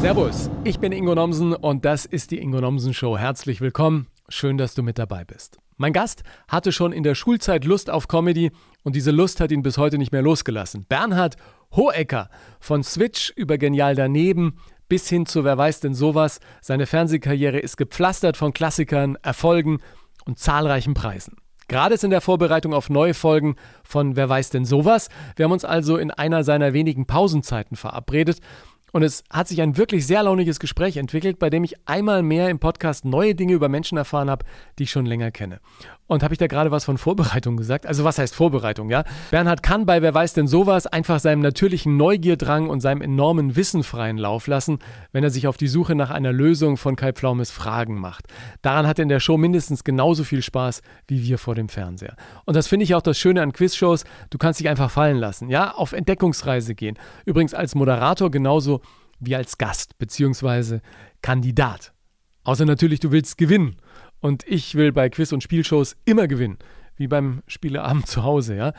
Servus, ich bin Ingo Nomsen und das ist die Ingo Nomsen Show. Herzlich willkommen, schön, dass du mit dabei bist. Mein Gast hatte schon in der Schulzeit Lust auf Comedy und diese Lust hat ihn bis heute nicht mehr losgelassen. Bernhard Hohecker von Switch über Genial daneben bis hin zu Wer weiß denn sowas. Seine Fernsehkarriere ist gepflastert von Klassikern, Erfolgen und zahlreichen Preisen. Gerade ist in der Vorbereitung auf neue Folgen von Wer weiß denn sowas. Wir haben uns also in einer seiner wenigen Pausenzeiten verabredet und es hat sich ein wirklich sehr launiges Gespräch entwickelt, bei dem ich einmal mehr im Podcast neue Dinge über Menschen erfahren habe, die ich schon länger kenne. Und habe ich da gerade was von Vorbereitung gesagt? Also was heißt Vorbereitung, ja? Bernhard kann bei Wer weiß denn sowas einfach seinem natürlichen Neugierdrang und seinem enormen Wissen freien Lauf lassen, wenn er sich auf die Suche nach einer Lösung von Kai Pflaumes Fragen macht. Daran hat er in der Show mindestens genauso viel Spaß wie wir vor dem Fernseher. Und das finde ich auch das Schöne an Quizshows. Du kannst dich einfach fallen lassen, ja? Auf Entdeckungsreise gehen. Übrigens als Moderator genauso wie als Gast bzw. Kandidat. Außer natürlich, du willst gewinnen. Und ich will bei Quiz- und Spielshows immer gewinnen, wie beim Spieleabend zu Hause, ja.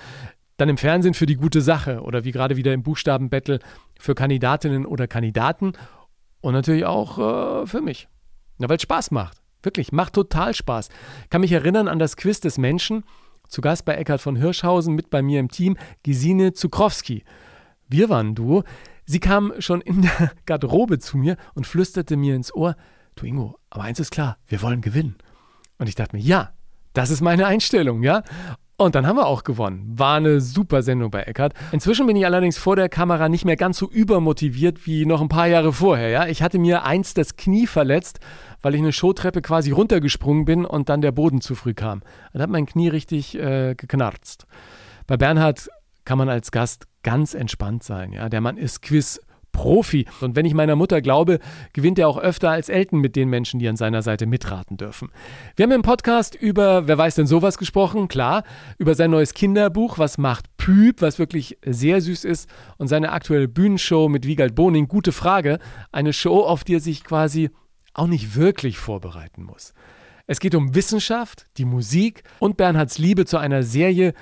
Dann im Fernsehen für die gute Sache oder wie gerade wieder im Buchstabenbattle für Kandidatinnen oder Kandidaten und natürlich auch äh, für mich. Ja, weil es Spaß macht. Wirklich, macht total Spaß. Kann mich erinnern an das Quiz des Menschen, zu Gast bei Eckhard von Hirschhausen, mit bei mir im Team, Gesine Zukrowski. Wir waren du. Sie kam schon in der Garderobe zu mir und flüsterte mir ins Ohr, du Ingo, aber eins ist klar, wir wollen gewinnen. Und ich dachte mir, ja, das ist meine Einstellung, ja. Und dann haben wir auch gewonnen. War eine super Sendung bei Eckart. Inzwischen bin ich allerdings vor der Kamera nicht mehr ganz so übermotiviert wie noch ein paar Jahre vorher. Ja? Ich hatte mir einst das Knie verletzt, weil ich eine Showtreppe quasi runtergesprungen bin und dann der Boden zu früh kam. Dann hat mein Knie richtig äh, geknarzt. Bei Bernhard kann man als Gast ganz entspannt sein. Ja? Der Mann ist Quiz Profi. Und wenn ich meiner Mutter glaube, gewinnt er auch öfter als Elton mit den Menschen, die an seiner Seite mitraten dürfen. Wir haben im Podcast über, wer weiß denn sowas gesprochen, klar, über sein neues Kinderbuch, was macht Püb, was wirklich sehr süß ist, und seine aktuelle Bühnenshow mit Wiegald Boning, gute Frage. Eine Show, auf die er sich quasi auch nicht wirklich vorbereiten muss. Es geht um Wissenschaft, die Musik und Bernhards Liebe zu einer Serie,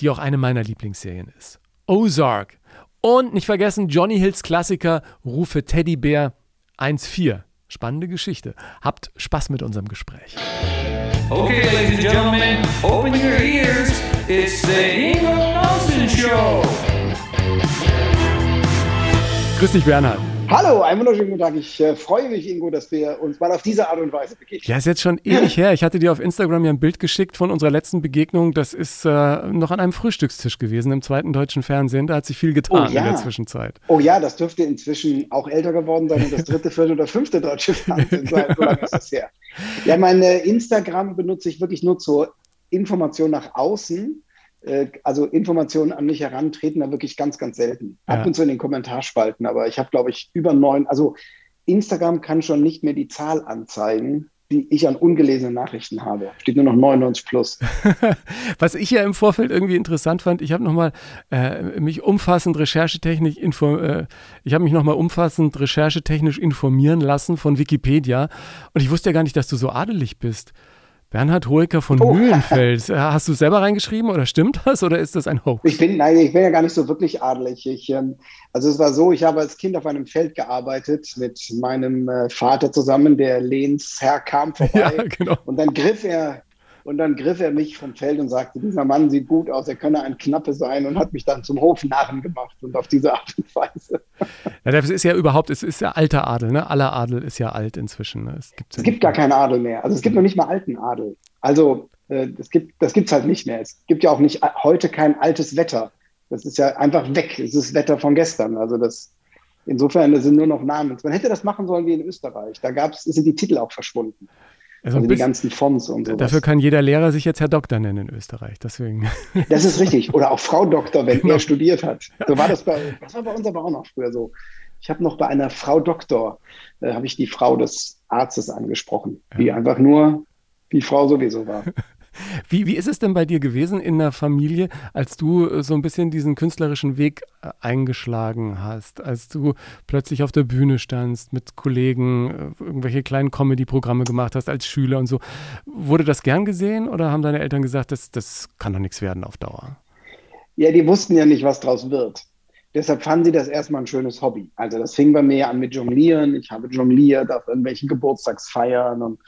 die auch eine meiner Lieblingsserien ist. Ozark. Und nicht vergessen, Johnny Hills Klassiker Rufe Teddybär 1.4. Spannende Geschichte. Habt Spaß mit unserem Gespräch. Okay, ladies and gentlemen, open your ears. It's the Ingo Nelson Show. Grüß dich, Bernhard. Hallo, einen wunderschönen guten Tag. Ich äh, freue mich, Ingo, dass wir uns mal auf diese Art und Weise begegnen. Ja, ist jetzt schon ewig her. Ich hatte dir auf Instagram ja ein Bild geschickt von unserer letzten Begegnung. Das ist äh, noch an einem Frühstückstisch gewesen im zweiten deutschen Fernsehen. Da hat sich viel getan Oh ja. in der Zwischenzeit. Oh ja, das dürfte inzwischen auch älter geworden sein und das dritte, vierte oder fünfte deutsche Fernsehen sein. So lange ist das her. Ja, mein Instagram benutze ich wirklich nur zur Information nach außen. Äh, Also Informationen an mich herantreten da wirklich ganz, ganz selten. Ab Ja. und zu in den Kommentarspalten, aber ich habe, glaube ich, über neun, also Instagram kann schon nicht mehr die Zahl anzeigen, die ich an ungelesenen Nachrichten habe. Steht nur noch 99 plus. Was ich ja im Vorfeld irgendwie interessant fand, ich habe nochmal äh, mich umfassend recherchetechnisch info äh, ich habe mich nochmal umfassend recherchetechnisch informieren lassen von Wikipedia und ich wusste ja gar nicht, dass du so adelig bist. Bernhard Hoeker von Oh. Mühlenfels. Äh, Hast du selber reingeschrieben oder stimmt das oder ist das ein Hoax? Ich bin, nein, ich bin ja gar nicht so wirklich adelig. Ich, ähm, also es war so, ich habe als Kind auf einem Feld gearbeitet mit meinem äh, Vater zusammen, der Lehnsherr kam vorbei. Ja, genau. Und dann griff er, und dann griff er mich vom Feld und sagte, dieser Mann sieht gut aus, er könne ein Knappe sein und hat mich dann zum Hofnarren gemacht und auf diese Art und Weise. Ja, das ist ja überhaupt, es ist ja alter Adel, ne? Aller Adel ist ja alt inzwischen. Ne? Es, gibt's ja Es gibt gar keinen Adel mehr. Also es gibt noch nicht mal alten Adel. Also äh, es gibt, das gibt's halt nicht mehr. Es gibt ja auch nicht heute kein altes Wetter. Das ist ja einfach weg. Es ist Wetter von gestern. Also das insofern das sind nur noch Namen. Man hätte das machen sollen wie in Österreich. Da gab's, sind die Titel auch verschwunden. Also Also die ganzen Fonts und so. dafür kann jeder Lehrer sich jetzt Herr Doktor nennen in Österreich. Deswegen. Das ist richtig. Oder auch Frau Doktor, wenn Genau. er studiert hat. So war das bei, das war bei uns aber auch noch früher so. Ich habe noch bei einer Frau Doktor, äh, habe ich die Frau des Arztes angesprochen, die einfach nur die Frau sowieso war. Wie, wie ist es denn bei dir gewesen in der Familie, als du äh, so ein bisschen diesen künstlerischen Weg äh, eingeschlagen hast, als du plötzlich auf der Bühne standst, mit Kollegen äh, irgendwelche kleinen Comedy-Programme gemacht hast als Schüler und so? Wurde das gern gesehen oder haben deine Eltern gesagt, das, das kann doch nichts werden auf Dauer? Ja, die wussten ja nicht, was draus wird. deshalb fanden sie das erstmal ein schönes Hobby. Also das fing bei mir an mit Jonglieren. Ich habe jongliert auf irgendwelchen Geburtstagsfeiern und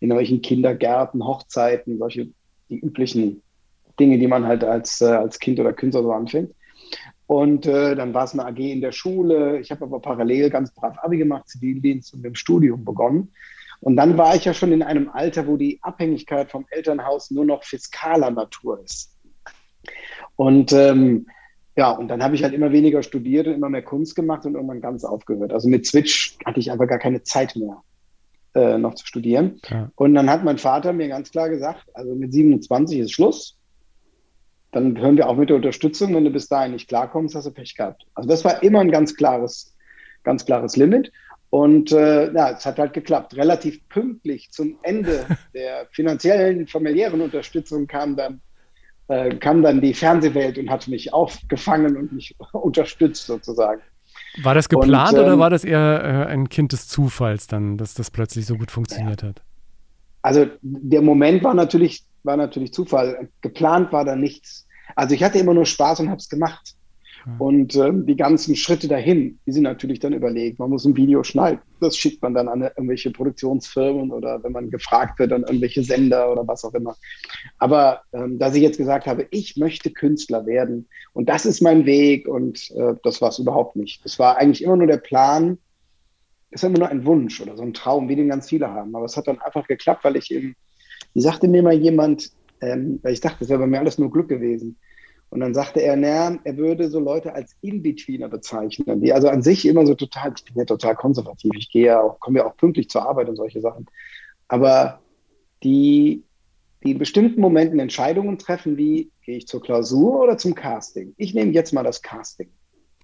in irgendwelchen Kindergärten, Hochzeiten, solche die üblichen Dinge, die man halt als, äh, als Kind oder Künstler so anfängt. Und äh, dann war es eine AG in der Schule. Ich habe aber parallel ganz brav Abi gemacht, Zivildienst und mit dem Studium begonnen. Und dann war ich ja schon in einem Alter, wo die Abhängigkeit vom Elternhaus nur noch fiskaler Natur ist. Und ähm, ja, und dann habe ich halt immer weniger studiert und immer mehr Kunst gemacht und irgendwann ganz aufgehört. Also mit Switch hatte ich einfach gar keine Zeit mehr, äh, noch zu studieren. Ja. Und dann hat mein Vater mir ganz klar gesagt, also mit 27 ist Schluss. Dann hören wir auch mit der Unterstützung. Wenn du bis dahin nicht klarkommst, hast du Pech gehabt. Also das war immer ein ganz klares, ganz klares Limit. Und äh, ja, es hat halt geklappt. Relativ pünktlich zum Ende der finanziellen, familiären Unterstützung kam dann äh, kam dann die Fernsehwelt und hat mich aufgefangen und mich unterstützt sozusagen. War das geplant und, ähm, oder war das eher äh, ein Kind des Zufalls dann, dass das plötzlich so gut funktioniert ja. hat? Also der Moment war natürlich, war natürlich Zufall. Geplant war da nichts. Also ich hatte immer nur Spaß und habe es gemacht. Und ähm, die ganzen Schritte dahin, die sind natürlich dann überlegt. Man muss ein Video schneiden. Das schickt man dann an irgendwelche Produktionsfirmen oder wenn man gefragt wird, an irgendwelche Sender oder was auch immer. Aber ähm, dass ich jetzt gesagt habe, ich möchte Künstler werden und das ist mein Weg und äh, das war es überhaupt nicht. Das war eigentlich immer nur der Plan. Es ist immer nur ein Wunsch oder so ein Traum, wie den ganz viele haben. Aber es hat dann einfach geklappt, weil ich eben, wie sagte mir mal jemand, ähm, weil ich dachte, das wäre bei mir alles nur Glück gewesen und dann sagte er, naja, er würde so Leute als In-Betweener bezeichnen, die also an sich immer so total, ich bin ja total konservativ, ich gehe ja auch, komme ja auch pünktlich zur Arbeit und solche Sachen. Aber die, die in bestimmten Momenten Entscheidungen treffen, wie gehe ich zur Klausur oder zum Casting. Ich nehme jetzt mal das Casting.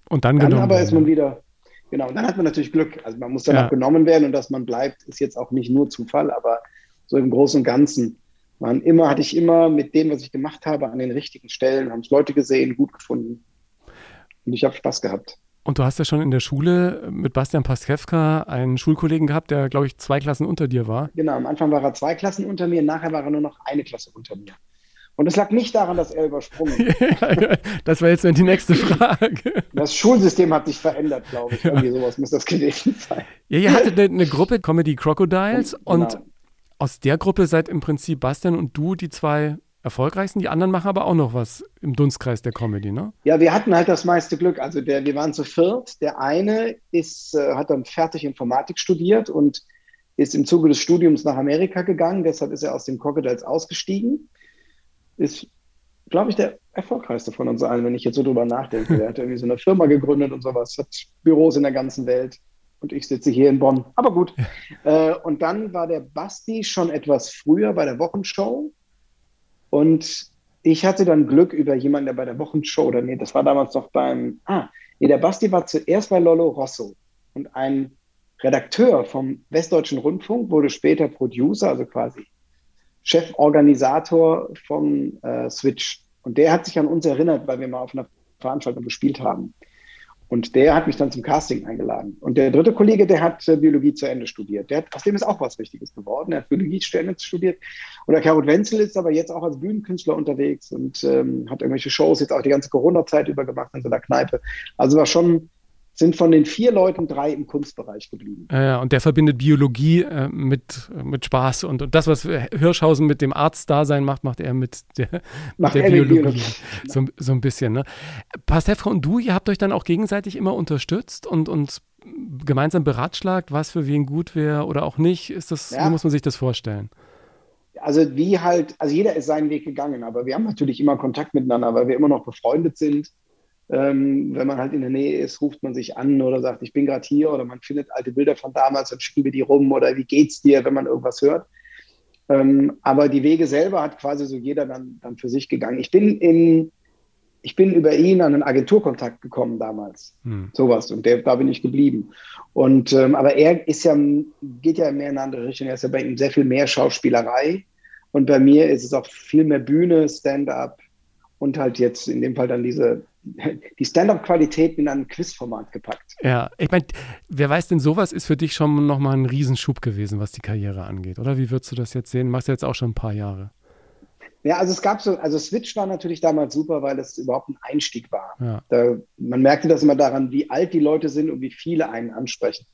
Und dann, dann aber ist man wieder, genau, und dann hat man natürlich Glück. Also man muss dann ja. auch genommen werden und dass man bleibt, ist jetzt auch nicht nur Zufall, aber so im Großen und Ganzen waren immer, hatte ich immer mit dem, was ich gemacht habe, an den richtigen Stellen, haben es Leute gesehen, gut gefunden. Und ich habe Spaß gehabt. Und du hast ja schon in der Schule mit Bastian Paskewka einen Schulkollegen gehabt, der, glaube ich, zwei Klassen unter dir war. Genau, am Anfang war er zwei Klassen unter mir, nachher war er nur noch eine Klasse unter mir. Und es lag nicht daran, dass er übersprungen ist. das wäre jetzt die nächste Frage. Das Schulsystem hat sich verändert, glaube ich. Irgendwie sowas muss das gewesen sein. Ja, ihr hattet eine, eine Gruppe Comedy Crocodiles und, genau aus der Gruppe seid im Prinzip Bastian und du die zwei erfolgreichsten. Die anderen machen aber auch noch was im Dunstkreis der Comedy, ne? Ja, wir hatten halt das meiste Glück. Also der, wir waren zu viert. Der eine ist, äh, hat dann fertig Informatik studiert und ist im Zuge des Studiums nach Amerika gegangen. Deshalb ist er aus den Crocodiles ausgestiegen. Ist, glaube ich, der erfolgreichste von uns allen, wenn ich jetzt so drüber nachdenke. Er hat irgendwie so eine Firma gegründet und sowas, hat Büros in der ganzen Welt und ich sitze hier in Bonn. Aber gut. Äh, und dann war der Basti schon etwas früher bei der Wochenshow. Und ich hatte dann Glück über jemanden, der bei der Wochenshow, oder nee, das war damals noch beim, ah, nee, der Basti war zuerst bei Lollo Rosso. Und ein Redakteur vom Westdeutschen Rundfunk wurde später Producer, also quasi Cheforganisator vom äh, Switch. Und der hat sich an uns erinnert, weil wir mal auf einer Veranstaltung gespielt haben. Und der hat mich dann zum Casting eingeladen. Und der dritte Kollege, der hat äh, Biologie zu Ende studiert. Der hat, aus dem ist auch was Richtiges geworden. Er hat Biologie zu Ende studiert. Und der Karol Wenzel ist aber jetzt auch als Bühnenkünstler unterwegs und ähm, hat irgendwelche Shows jetzt auch die ganze Corona-Zeit über gemacht in so einer Kneipe. Also war schon sind von den vier Leuten drei im Kunstbereich geblieben. Ja, und der verbindet Biologie äh, mit, mit Spaß und, und das, was Hirschhausen mit dem Arztdasein macht, macht er mit der, mit der Biologie. Biologie. So, so ein bisschen. Ne? Pastewka und du, ihr habt euch dann auch gegenseitig immer unterstützt und, und gemeinsam beratschlagt, was für wen gut wäre oder auch nicht. Ist das, ja. Wie muss man sich das vorstellen? Also wie halt, also jeder ist seinen Weg gegangen, aber wir haben natürlich immer Kontakt miteinander, weil wir immer noch befreundet sind ähm, wenn man halt in der Nähe ist, ruft man sich an oder sagt, ich bin gerade hier oder man findet alte Bilder von damals und schieben wir die rum oder wie geht's dir, wenn man irgendwas hört. Ähm, aber die Wege selber hat quasi so jeder dann, dann für sich gegangen. Ich bin in, ich bin über ihn an einen Agenturkontakt gekommen damals. Hm. Sowas. Und der, da bin ich geblieben. Und, ähm, aber er ist ja, geht ja mehr in eine andere Richtung. Er ist ja bei ihm sehr viel mehr Schauspielerei. Und bei mir ist es auch viel mehr Bühne, Stand-up und halt jetzt in dem Fall dann diese die Stand-up-Qualität in ein Quizformat gepackt. Ja, ich meine, wer weiß denn, sowas ist für dich schon nochmal ein Riesenschub gewesen, was die Karriere angeht, oder? Wie würdest du das jetzt sehen? Machst du jetzt auch schon ein paar Jahre. Ja, also es gab so, also Switch war natürlich damals super, weil es überhaupt ein Einstieg war. Ja. Da, man merkte das immer daran, wie alt die Leute sind und wie viele einen ansprechen.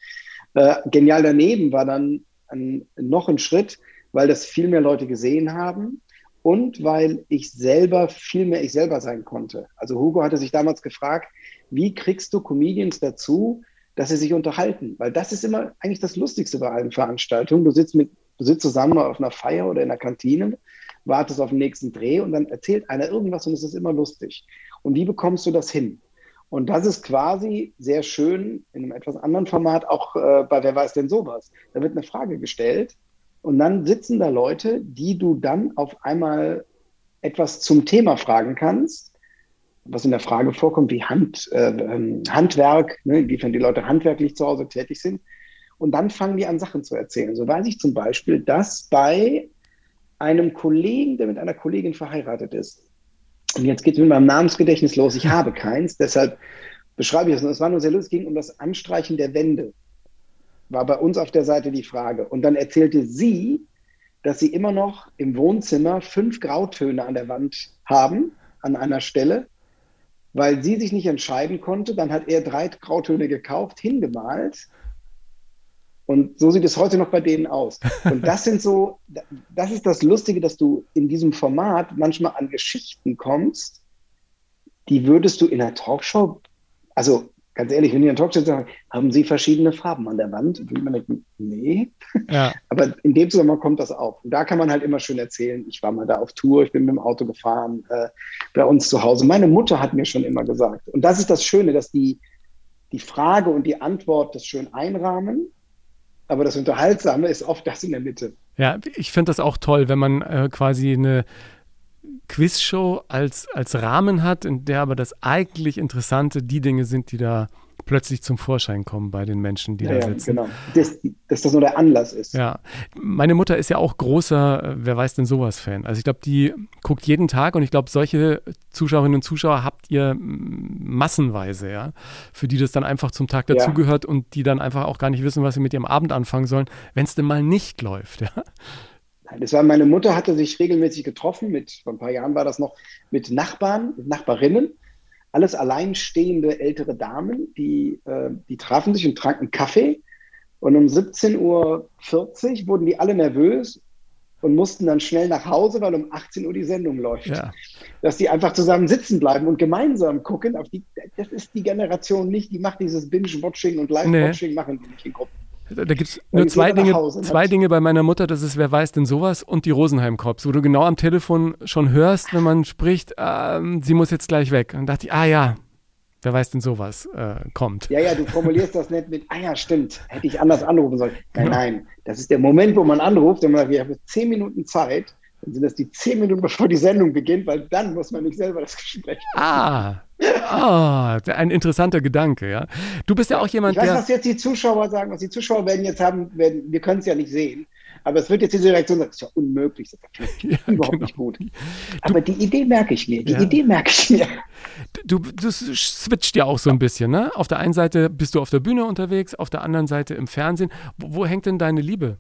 Äh, genial daneben war dann ein, noch ein Schritt, weil das viel mehr Leute gesehen haben und weil ich selber viel mehr ich selber sein konnte. Also Hugo hatte sich damals gefragt, wie kriegst du Comedians dazu, dass sie sich unterhalten? Weil das ist immer eigentlich das Lustigste bei allen Veranstaltungen. Du sitzt mit, du sitzt zusammen auf einer Feier oder in einer Kantine, wartest auf den nächsten Dreh und dann erzählt einer irgendwas und es ist immer lustig. Und wie bekommst du das hin? Und das ist quasi sehr schön in einem etwas anderen Format, auch äh, bei Wer weiß denn sowas. Da wird eine Frage gestellt und dann sitzen da Leute, die du dann auf einmal etwas zum Thema fragen kannst, was in der Frage vorkommt, wie Hand, äh, ähm, Handwerk, ne, inwiefern die Leute handwerklich zu Hause tätig sind. Und dann fangen die an, Sachen zu erzählen. So weiß ich zum Beispiel, dass bei einem Kollegen, der mit einer Kollegin verheiratet ist, und jetzt geht es mit meinem Namensgedächtnis los, ich habe keins, deshalb beschreibe ich es. Es war nur sehr lustig, es ging um das Anstreichen der Wände. War bei uns auf der Seite die Frage. Und dann erzählte sie, dass sie immer noch im Wohnzimmer fünf Grautöne an der Wand haben, an einer Stelle, weil sie sich nicht entscheiden konnte. Dann hat er drei Grautöne gekauft, hingemalt und so sieht es heute noch bei denen aus. Und das sind so, das ist das Lustige, dass du in diesem Format manchmal an Geschichten kommst, die würdest du in einer Talkshow, also ganz ehrlich, wenn die in Talkshow sagen, haben sie verschiedene Farben an der Wand? Und man denkt, nee. Ja. Aber in dem Zusammenhang kommt das auf. Und da kann man halt immer schön erzählen, ich war mal da auf Tour, ich bin mit dem Auto gefahren, äh, bei uns zu Hause. Meine Mutter hat mir schon immer gesagt. Und das ist das Schöne, dass die, die Frage und die Antwort das schön einrahmen aber das Unterhaltsame ist oft das in der Mitte. Ja, ich finde das auch toll, wenn man äh, quasi eine Quizshow als, als Rahmen hat, in der aber das eigentlich Interessante die Dinge sind, die da plötzlich zum Vorschein kommen bei den Menschen, die ja, da ja, sitzen. Genau, dass, dass das nur der Anlass ist. Ja, meine Mutter ist ja auch großer, äh, wer weiß denn sowas Fan. Also ich glaube, die guckt jeden Tag und ich glaube, solche Zuschauerinnen und Zuschauer habt ihr massenweise, ja, für die das dann einfach zum Tag dazugehört ja. und die dann einfach auch gar nicht wissen, was sie mit ihrem Abend anfangen sollen, wenn es denn mal nicht läuft, ja. Das war meine Mutter hatte sich regelmäßig getroffen mit vor ein paar Jahren war das noch mit Nachbarn, mit Nachbarinnen alles alleinstehende ältere Damen, die, äh, die trafen sich und tranken Kaffee. Und um 17.40 Uhr wurden die alle nervös und mussten dann schnell nach Hause, weil um 18 Uhr die Sendung läuft. Ja. Dass die einfach zusammen sitzen bleiben und gemeinsam gucken. Auf die, das ist die Generation nicht, die macht dieses Binge-Watching und Live-Watching, nee. machen die nicht in Gruppen. Da, gibt es nur zwei Dinge, zwei Dinge bei meiner Mutter, das ist, wer weiß denn sowas, und die Rosenheim-Cops, wo du genau am Telefon schon hörst, wenn man spricht, ähm, sie muss jetzt gleich weg. Und dachte ich, ah ja, wer weiß denn sowas äh, kommt. Ja, ja, du formulierst das nicht mit, ah ja, stimmt, hätte ich anders anrufen sollen. Nein, genau. nein, das ist der Moment, wo man anruft und man sagt, wir haben zehn Minuten Zeit, dann sind das die zehn Minuten, bevor die Sendung beginnt, weil dann muss man nicht selber das Gespräch Ah, ah ein interessanter Gedanke, ja. Du bist ja auch jemand, ich weiß, der... was jetzt die Zuschauer sagen, was die Zuschauer werden jetzt haben, werden, wir können es ja nicht sehen, aber es wird jetzt diese Reaktion sagen, das ist ja unmöglich, das ist ja überhaupt genau. nicht gut. Aber du, die Idee merke ich mir, die ja. Idee merke ich mir. Du, du switcht ja auch so ein bisschen, ne? Auf der einen Seite bist du auf der Bühne unterwegs, auf der anderen Seite im Fernsehen. Wo, wo hängt denn deine Liebe?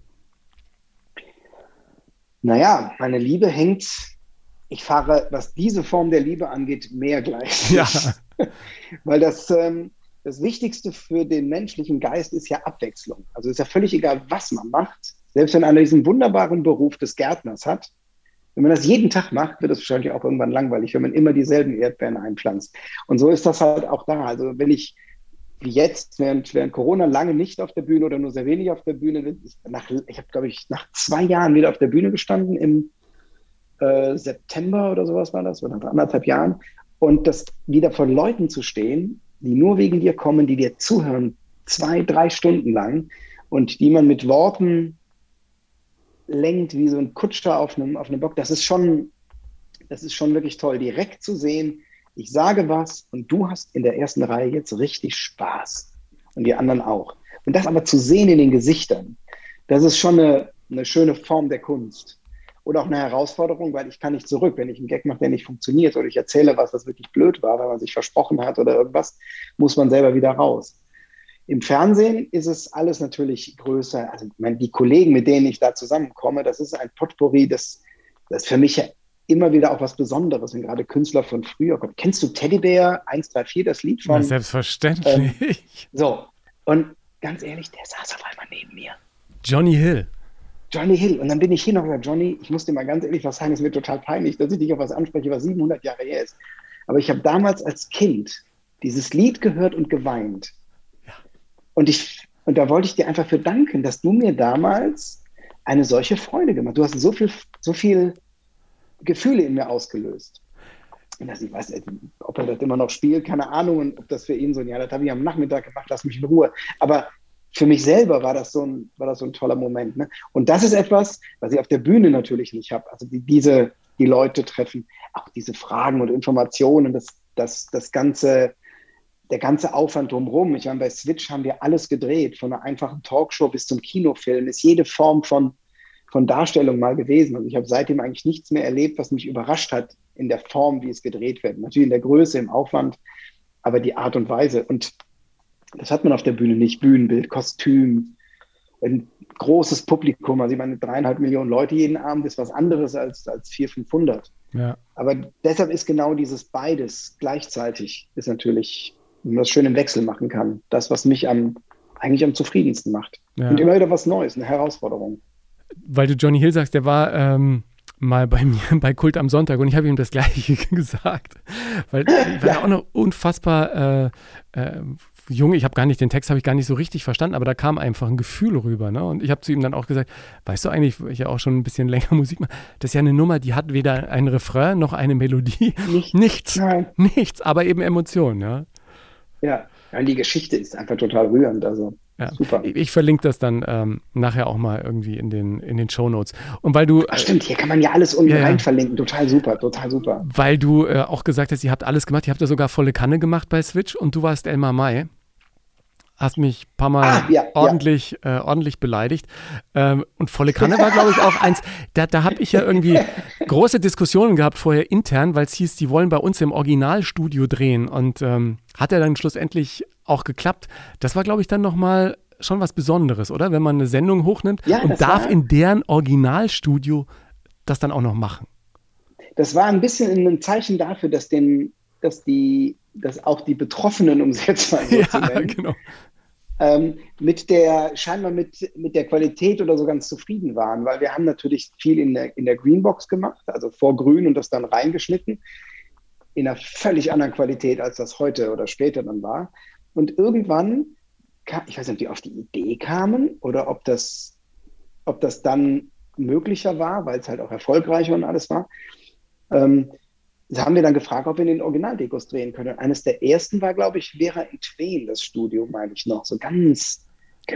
Naja, meine Liebe hängt, ich fahre, was diese Form der Liebe angeht, mehr gleich. Ja. Weil das, ähm, das Wichtigste für den menschlichen Geist ist ja Abwechslung. Also ist ja völlig egal, was man macht. Selbst wenn einer diesen wunderbaren Beruf des Gärtners hat, wenn man das jeden Tag macht, wird es wahrscheinlich auch irgendwann langweilig, wenn man immer dieselben Erdbeeren einpflanzt. Und so ist das halt auch da. Also wenn ich wie jetzt, während, während Corona lange nicht auf der Bühne oder nur sehr wenig auf der Bühne. Ich, ich habe, glaube ich, nach zwei Jahren wieder auf der Bühne gestanden, im äh, September oder sowas war das, oder nach anderthalb Jahren. Und das wieder vor Leuten zu stehen, die nur wegen dir kommen, die dir zuhören, zwei, drei Stunden lang und die man mit Worten lenkt, wie so ein Kutscher auf einem, auf einem Bock, das ist schon, das ist schon wirklich toll, direkt zu sehen, ich sage was und du hast in der ersten Reihe jetzt richtig Spaß und die anderen auch. Und das aber zu sehen in den Gesichtern, das ist schon eine, eine schöne Form der Kunst. Oder auch eine Herausforderung, weil ich kann nicht zurück. Wenn ich einen Gag mache, der nicht funktioniert oder ich erzähle was, das wirklich blöd war, weil man sich versprochen hat oder irgendwas, muss man selber wieder raus. Im Fernsehen ist es alles natürlich größer. Also meine, die Kollegen, mit denen ich da zusammenkomme, das ist ein Potpourri, das, das für mich immer wieder auch was Besonderes, wenn gerade Künstler von früher kommen. Kennst du Teddybär 134, das Lied von? Ja, selbstverständlich. Ähm, so, und ganz ehrlich, der saß auf einmal neben mir. Johnny Hill. Johnny Hill. Und dann bin ich hier noch gesagt, Johnny, ich muss dir mal ganz ehrlich was sagen, es wird total peinlich, dass ich dich auf was anspreche, was 700 Jahre her ist. Aber ich habe damals als Kind dieses Lied gehört und geweint. Ja. Und ich, und da wollte ich dir einfach für danken, dass du mir damals eine solche Freude gemacht. Du hast so viel, so viel Gefühle in mir ausgelöst. Und das, ich weiß nicht, ob er das immer noch spielt, keine Ahnung, und ob das für ihn so, ja, das habe ich am Nachmittag gemacht, lass mich in Ruhe. Aber für mich selber war das so ein, war das so ein toller Moment. Ne? Und das ist etwas, was ich auf der Bühne natürlich nicht habe. Also die, diese, die Leute treffen, auch diese Fragen und Informationen, das, das, das ganze, der ganze Aufwand drumherum. Ich meine, bei Switch haben wir alles gedreht, von einer einfachen Talkshow bis zum Kinofilm, ist jede Form von, von Darstellung mal gewesen. Also ich habe seitdem eigentlich nichts mehr erlebt, was mich überrascht hat in der Form, wie es gedreht wird. Natürlich in der Größe, im Aufwand, aber die Art und Weise. Und das hat man auf der Bühne nicht. Bühnenbild, Kostüm, ein großes Publikum. Also ich meine, dreieinhalb Millionen Leute jeden Abend ist was anderes als, als 400, 500. Ja. Aber deshalb ist genau dieses beides gleichzeitig, ist natürlich, wenn man das schön im Wechsel machen kann, das, was mich am, eigentlich am zufriedensten macht. Ja. Und immer wieder was Neues, eine Herausforderung. Weil du Johnny Hill sagst, der war ähm, mal bei mir bei Kult am Sonntag und ich habe ihm das Gleiche gesagt. Weil war ja auch noch unfassbar äh, äh, jung, ich habe gar nicht, den Text habe ich gar nicht so richtig verstanden, aber da kam einfach ein Gefühl rüber. Ne? Und ich habe zu ihm dann auch gesagt, weißt du eigentlich, ich ja auch schon ein bisschen länger Musik mache, das ist ja eine Nummer, die hat weder ein Refrain noch eine Melodie. Nicht, nichts. Nein. Nichts, aber eben Emotionen, ja. Ja, ja die Geschichte ist einfach total rührend. Also Ja. super. Ich, ich verlinke das dann ähm, nachher auch mal irgendwie in den, in den Shownotes. Und weil du, Ach, stimmt, hier kann man ja alles unten Ja, rein verlinken. Total super, total super. weil du äh, auch gesagt hast, ihr habt alles gemacht, ihr habt ja sogar volle Kanne gemacht bei Switch und du warst Elmar May. Hast mich ein paar Mal Ah, ja, ja. ordentlich, Äh, ordentlich beleidigt. Ähm, und volle Kanne war, glaube ich, auch eins. Da, da habe ich ja irgendwie große Diskussionen gehabt vorher intern, weil es hieß, die wollen bei uns im Originalstudio drehen. Und ähm, hat er dann schlussendlich auch geklappt. Das war, glaube ich, dann nochmal schon was Besonderes, oder? Wenn man eine Sendung hochnimmt Ja, und darf war- in deren Originalstudio das dann auch noch machen. Das war ein bisschen ein Zeichen dafür, dass, den, dass, die, dass auch die Betroffenen, um sie jetzt mal so zu Ja, nennen, genau. Ähm, mit der, scheinbar mit, mit der Qualität oder so ganz zufrieden waren, weil wir haben natürlich viel in der, in der Greenbox gemacht, also vor Grün und das dann reingeschnitten, in einer völlig anderen Qualität, als das heute oder später dann war. Und irgendwann, kam, ich weiß nicht, ob die auf die Idee kamen oder ob das, ob das dann möglicher war, weil es halt auch erfolgreicher und alles war, ähm, haben wir dann gefragt, ob wir in den Originaldekos drehen können. Und eines der ersten war, glaube ich, Vera in Tween, das Studio, meine ich noch. So ganz,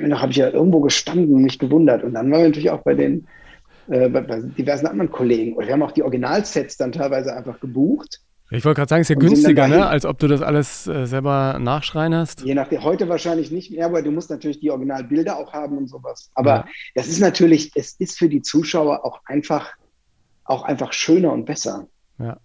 noch, habe ich ja irgendwo gestanden und mich gewundert. Und dann waren wir natürlich auch bei den äh, bei, bei diversen anderen Kollegen. Und wir haben auch die Originalsets dann teilweise einfach gebucht. Ich wollte gerade sagen, ist ja günstiger, ne? als ob du das alles äh, selber nachschreinerst. Je nachdem, heute wahrscheinlich nicht mehr, aber du musst natürlich die Originalbilder auch haben und sowas. Aber Ja. das ist natürlich, es ist für die Zuschauer auch einfach, auch einfach schöner und besser. Ja.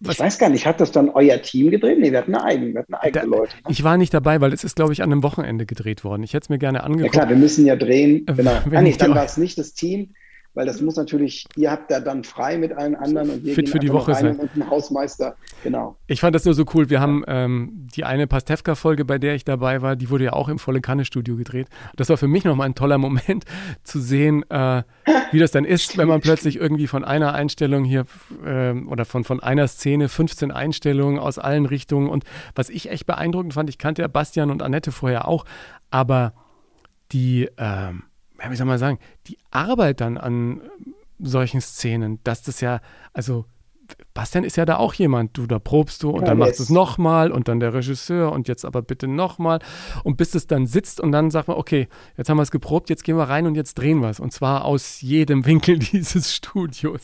Ich weiß gar nicht, hat das dann euer Team gedreht? Nee, wir hatten eine eigene, wir hatten eigene Da- Leute. Ne? Ich war nicht dabei, weil es ist, glaube ich, an einem Wochenende gedreht worden. Ich hätte es mir gerne Ja angeguckt. klar, wir müssen ja drehen. Äh, Genau. wenn Ah, nee, dann war es nicht das Team, weil das muss natürlich, ihr habt da dann frei mit allen anderen und wir Fit für die Woche sein. und ein Hausmeister. Genau. Ich fand das nur so cool. Wir haben ähm, die eine Pastewka-Folge, bei der ich dabei war, die wurde ja auch im Volle Kanne-Studio gedreht. Das war für mich nochmal ein toller Moment zu sehen, äh, wie das dann ist, wenn man plötzlich irgendwie von einer Einstellung hier ähm, oder von, von einer Szene 15 Einstellungen aus allen Richtungen und was ich echt beeindruckend fand, ich kannte ja Bastian und Annette vorher auch, aber die, ähm, ja, wie soll man sagen, die Arbeit dann an ähm, solchen Szenen, dass das ja, also Bastian ist ja da auch jemand, du, da probst du und Ja, dann machst du es nochmal und dann der Regisseur und jetzt aber bitte nochmal. Und bis es dann sitzt und dann sagt man, okay, jetzt haben wir es geprobt, jetzt gehen wir rein und jetzt drehen wir es und zwar aus jedem Winkel dieses Studios.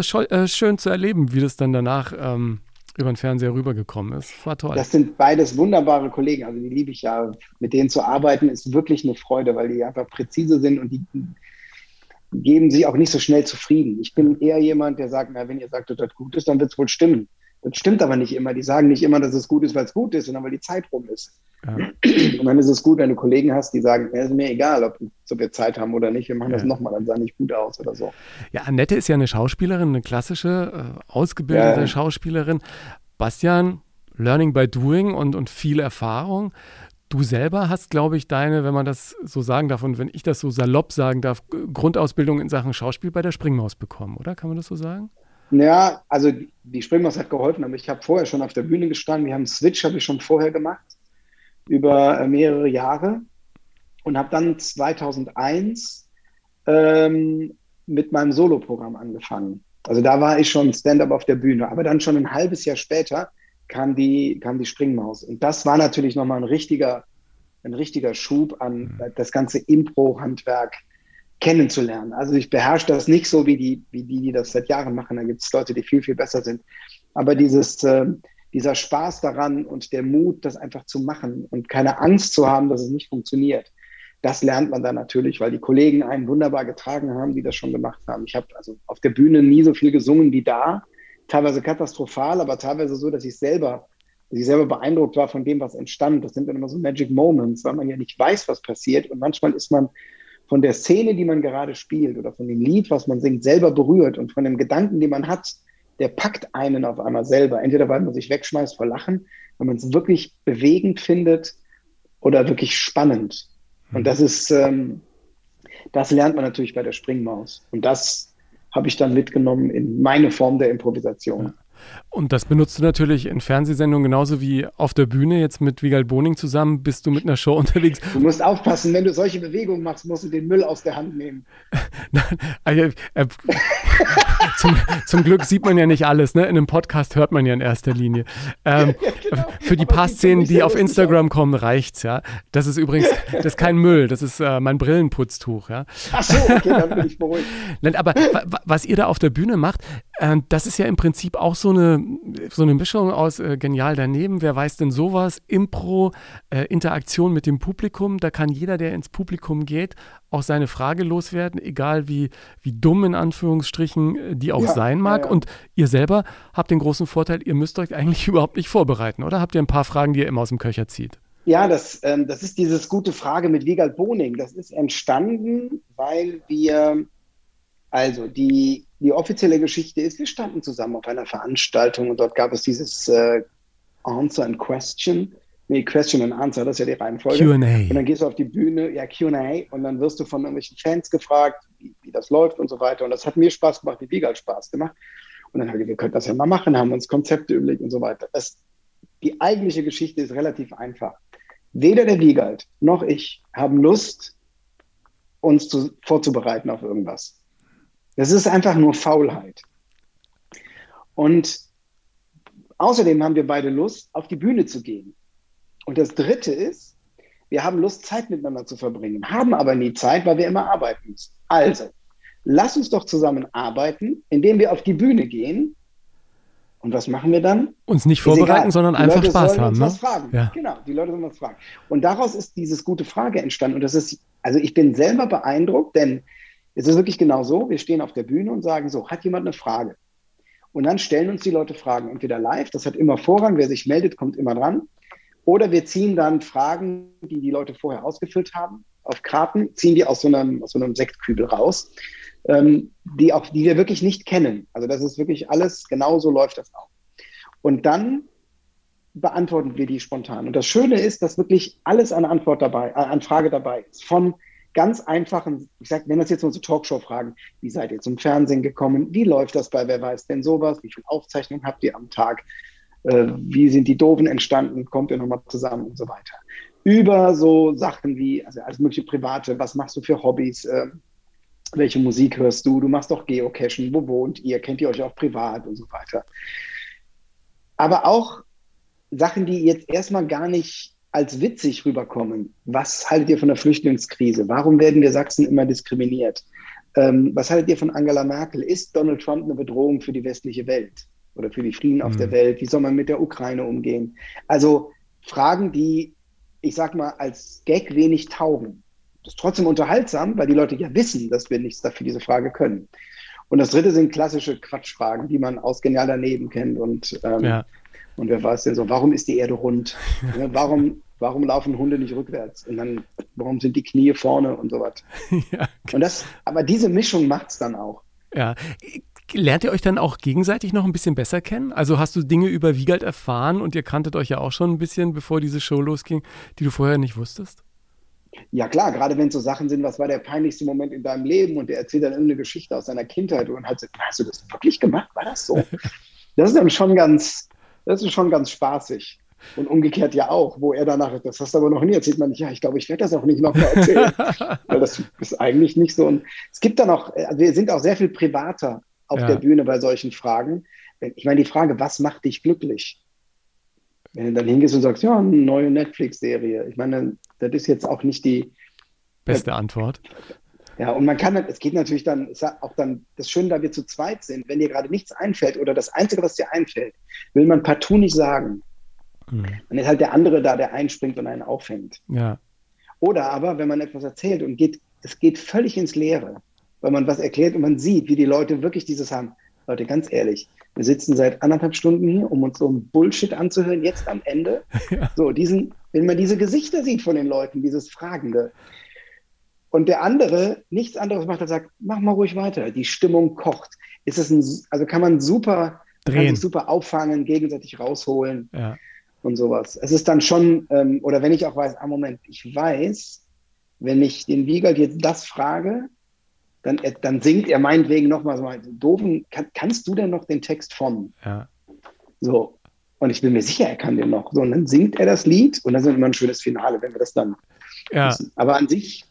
Schon, äh, schön zu erleben, wie das dann danach ähm, über den Fernseher rübergekommen ist. War toll. Das sind beides wunderbare Kollegen, also die liebe ich ja. Mit denen zu arbeiten ist wirklich eine Freude, weil die einfach präzise sind und die geben sich auch nicht so schnell zufrieden. Ich bin eher jemand, der sagt, na, wenn ihr sagt, dass das gut ist, dann wird es wohl stimmen. Das stimmt aber nicht immer. Die sagen nicht immer, dass es gut ist, weil es gut ist, sondern weil die Zeit rum ist. Ja. Und dann ist es gut, wenn du Kollegen hast, die sagen, es ist mir egal, ob, ob, wir Zeit haben oder nicht, wir machen ja. das nochmal, dann sah nicht gut aus oder so. Ja, Annette ist ja eine Schauspielerin, eine klassische, äh, ausgebildete ja. Schauspielerin. Bastian, Learning by Doing und, und viel Erfahrung. Du selber hast, glaube ich, deine, wenn man das so sagen darf und wenn ich das so salopp sagen darf, Grundausbildung in Sachen Schauspiel bei der Springmaus bekommen, oder? Kann man das so sagen? Ja, also die Springmaus hat geholfen, aber ich habe vorher schon auf der Bühne gestanden. Wir haben einen Switch, habe ich schon vorher gemacht, über äh, mehrere Jahre und habe dann 2001 ähm, mit meinem Soloprogramm angefangen. Also da war ich schon Stand-up auf der Bühne, aber dann schon ein halbes Jahr später kam die, kam die Springmaus. Und das war natürlich nochmal ein richtiger, ein richtiger Schub an mhm. das ganze Impro-Handwerk kennenzulernen. Also ich beherrsche das nicht so wie die, wie die, die das seit Jahren machen. Da gibt es Leute, die viel, viel besser sind. Aber dieses, äh, dieser Spaß daran und der Mut, das einfach zu machen und keine Angst zu haben, dass es nicht funktioniert, das lernt man dann natürlich, weil die Kollegen einen wunderbar getragen haben, die das schon gemacht haben. Ich habe also auf der Bühne nie so viel gesungen wie da teilweise katastrophal, aber teilweise so, dass ich selber, dass ich selber beeindruckt war von dem, was entstand. Das sind dann immer so Magic Moments, weil man ja nicht weiß, was passiert. Und manchmal ist man von der Szene, die man gerade spielt oder von dem Lied, was man singt, selber berührt und von dem Gedanken, den man hat, der packt einen auf einmal selber. Entweder weil man sich wegschmeißt vor Lachen, weil man es wirklich bewegend findet oder wirklich spannend. Und das ist, ähm, das lernt man natürlich bei der Springmaus. Und das habe ich dann mitgenommen in meine Form der Improvisation. Ja. Und das benutzt du natürlich in Fernsehsendungen genauso wie auf der Bühne. Jetzt mit Wiegald Boning zusammen bist du mit einer Show unterwegs. Du musst aufpassen, wenn du solche Bewegungen machst, musst du den Müll aus der Hand nehmen. Nein, äh, zum, zum, Glück sieht man ja nicht alles. Ne? In einem Podcast hört man ja in erster Linie. Ähm, ja, genau. Für die paar Szenen, die auf Instagram kommen, reicht's ja. Das ist übrigens, das ist kein Müll, das ist äh, mein Brillenputztuch. Ja? Ach so, okay, dann bin ich beruhigt. Aber was ihr da auf der Bühne macht, äh, das ist ja im Prinzip auch so eine, so eine Mischung aus äh, genial daneben. Wer weiß denn sowas? Impro, äh, Interaktion mit dem Publikum. Da kann jeder, der ins Publikum geht, auch seine Frage loswerden, egal wie, wie dumm in Anführungsstrichen äh, die auch ja, sein mag. Ja, ja. Und ihr selber habt den großen Vorteil, ihr müsst euch eigentlich überhaupt nicht vorbereiten, oder? Habt ihr ein paar Fragen, die ihr immer aus dem Köcher zieht? Ja, das, ähm, das ist dieses gute Frage mit Wiegald Boning. Das ist entstanden, weil wir, also die die offizielle Geschichte ist, wir standen zusammen auf einer Veranstaltung und dort gab es dieses äh, Answer and Question. Nee, Question and Answer, das ist ja die Reihenfolge. QA. Und dann gehst du auf die Bühne, ja, QA, und dann wirst du von irgendwelchen Fans gefragt, wie, wie, das läuft und so weiter. Und das hat mir Spaß gemacht, wie Wiegald Spaß gemacht. Und dann haben wir, wir können das ja mal machen, haben uns Konzepte überlegt und so weiter. Das, die eigentliche Geschichte ist relativ einfach. Weder der Wiegald noch ich haben Lust, uns zu, vorzubereiten auf irgendwas. Das ist einfach nur Faulheit. Und außerdem haben wir beide Lust, auf die Bühne zu gehen. Und das Dritte ist, wir haben Lust, Zeit miteinander zu verbringen, haben aber nie Zeit, weil wir immer arbeiten müssen. Also, lass uns doch zusammen arbeiten, indem wir auf die Bühne gehen. Und was machen wir dann? Uns nicht vorbereiten, sondern die einfach Leute Spaß haben. Uns ne? was fragen. Ja. Genau, die Leute sollen uns fragen. Und daraus ist dieses gute Frage entstanden. Und das ist, also ich bin selber beeindruckt, denn es ist wirklich genau so, wir stehen auf der Bühne und sagen so, hat jemand eine Frage? Und dann stellen uns die Leute Fragen, entweder live, das hat immer Vorrang, wer sich meldet, kommt immer dran. Oder wir ziehen dann Fragen, die die Leute vorher ausgefüllt haben, auf Karten, ziehen die aus so einem, aus so einem Sektkübel raus, ähm, die, auch, die wir wirklich nicht kennen. Also das ist wirklich alles, genau so läuft das auch. Und dann beantworten wir die spontan. Und das Schöne ist, dass wirklich alles an Antwort dabei, an Frage dabei ist. Von ganz einfachen, ich sag, wenn das jetzt unsere Talkshow-Fragen, wie seid ihr zum Fernsehen gekommen? Wie läuft das bei Wer weiß denn sowas? Wie viele Aufzeichnungen habt ihr am Tag? Äh, wie sind die Doofen entstanden? Kommt ihr nochmal zusammen und so weiter? Über so Sachen wie, also alles mögliche private, was machst du für Hobbys? Äh, welche Musik hörst du? Du machst doch Geocachen. Wo wohnt ihr? Kennt ihr euch auch privat und so weiter? Aber auch Sachen, die jetzt erstmal gar nicht als witzig rüberkommen. Was haltet ihr von der Flüchtlingskrise? Warum werden wir Sachsen immer diskriminiert? Ähm, was haltet ihr von Angela Merkel? Ist Donald Trump eine Bedrohung für die westliche Welt oder für die Frieden auf mhm. der Welt? Wie soll man mit der Ukraine umgehen? Also Fragen, die, ich sag mal, als Gag wenig taugen. Das ist trotzdem unterhaltsam, weil die Leute ja wissen, dass wir nichts dafür diese Frage können. Und das dritte sind klassische Quatschfragen, die man aus Genial daneben kennt. Und, ähm, ja. und wer weiß denn so, warum ist die Erde rund? Ne, warum, warum laufen Hunde nicht rückwärts? Und dann, warum sind die Knie vorne und so was? Ja. Und das, aber diese Mischung macht es dann auch. Ja. Lernt ihr euch dann auch gegenseitig noch ein bisschen besser kennen? Also hast du Dinge über Wiegald erfahren und ihr kanntet euch ja auch schon ein bisschen, bevor diese Show losging, die du vorher nicht wusstest? Ja klar, gerade wenn es so Sachen sind, was war der peinlichste Moment in deinem Leben und der erzählt dann irgendeine Geschichte aus seiner Kindheit und halt, hast du das wirklich gemacht? War das so? Das ist dann schon ganz, das ist schon ganz spaßig. Und umgekehrt ja auch, wo er danach, das hast du aber noch nie erzählt, man nicht, ja, ich glaube, ich werde das auch nicht noch mal erzählen. Weil das ist eigentlich nicht so. Und es gibt dann auch, also wir sind auch sehr viel privater auf ja. der Bühne bei solchen Fragen. Ich meine, die Frage, was macht dich glücklich? Wenn du dann hingehst und sagst, ja, eine neue Netflix-Serie. Ich meine, das ist jetzt auch nicht die beste Antwort. Ja, und man kann, es geht natürlich dann, ist auch dann das Schöne, da wir zu zweit sind, wenn dir gerade nichts einfällt oder das Einzige, was dir einfällt, will man partout nicht sagen. Mhm. Dann ist halt der andere da, der einspringt und einen auffängt. Ja. Oder aber, wenn man etwas erzählt und geht, es geht völlig ins Leere, weil man was erklärt und man sieht, wie die Leute wirklich dieses haben. Leute, ganz ehrlich, wir sitzen seit anderthalb Stunden hier, um uns so ein Bullshit anzuhören, jetzt am Ende. Ja. So, diesen, wenn man diese Gesichter sieht von den Leuten, dieses Fragende. Und der andere nichts anderes macht, als sagt, mach mal ruhig weiter. Die Stimmung kocht. Ist es ein, also kann man super, Drehen. kann sich super auffangen, gegenseitig rausholen ja. Und sowas. Es ist dann schon, ähm, oder wenn ich auch weiß, ah, Moment, ich weiß, wenn ich den Wiegald jetzt das frage, dann, äh, dann singt er meinetwegen nochmal so einen doofen, kann, kannst du denn noch den Text von? Ja. So. Und ich bin mir sicher, er kann den noch. So, und dann singt er das Lied und dann ist immer ein schönes Finale, wenn wir das dann ja. wissen. Aber an sich,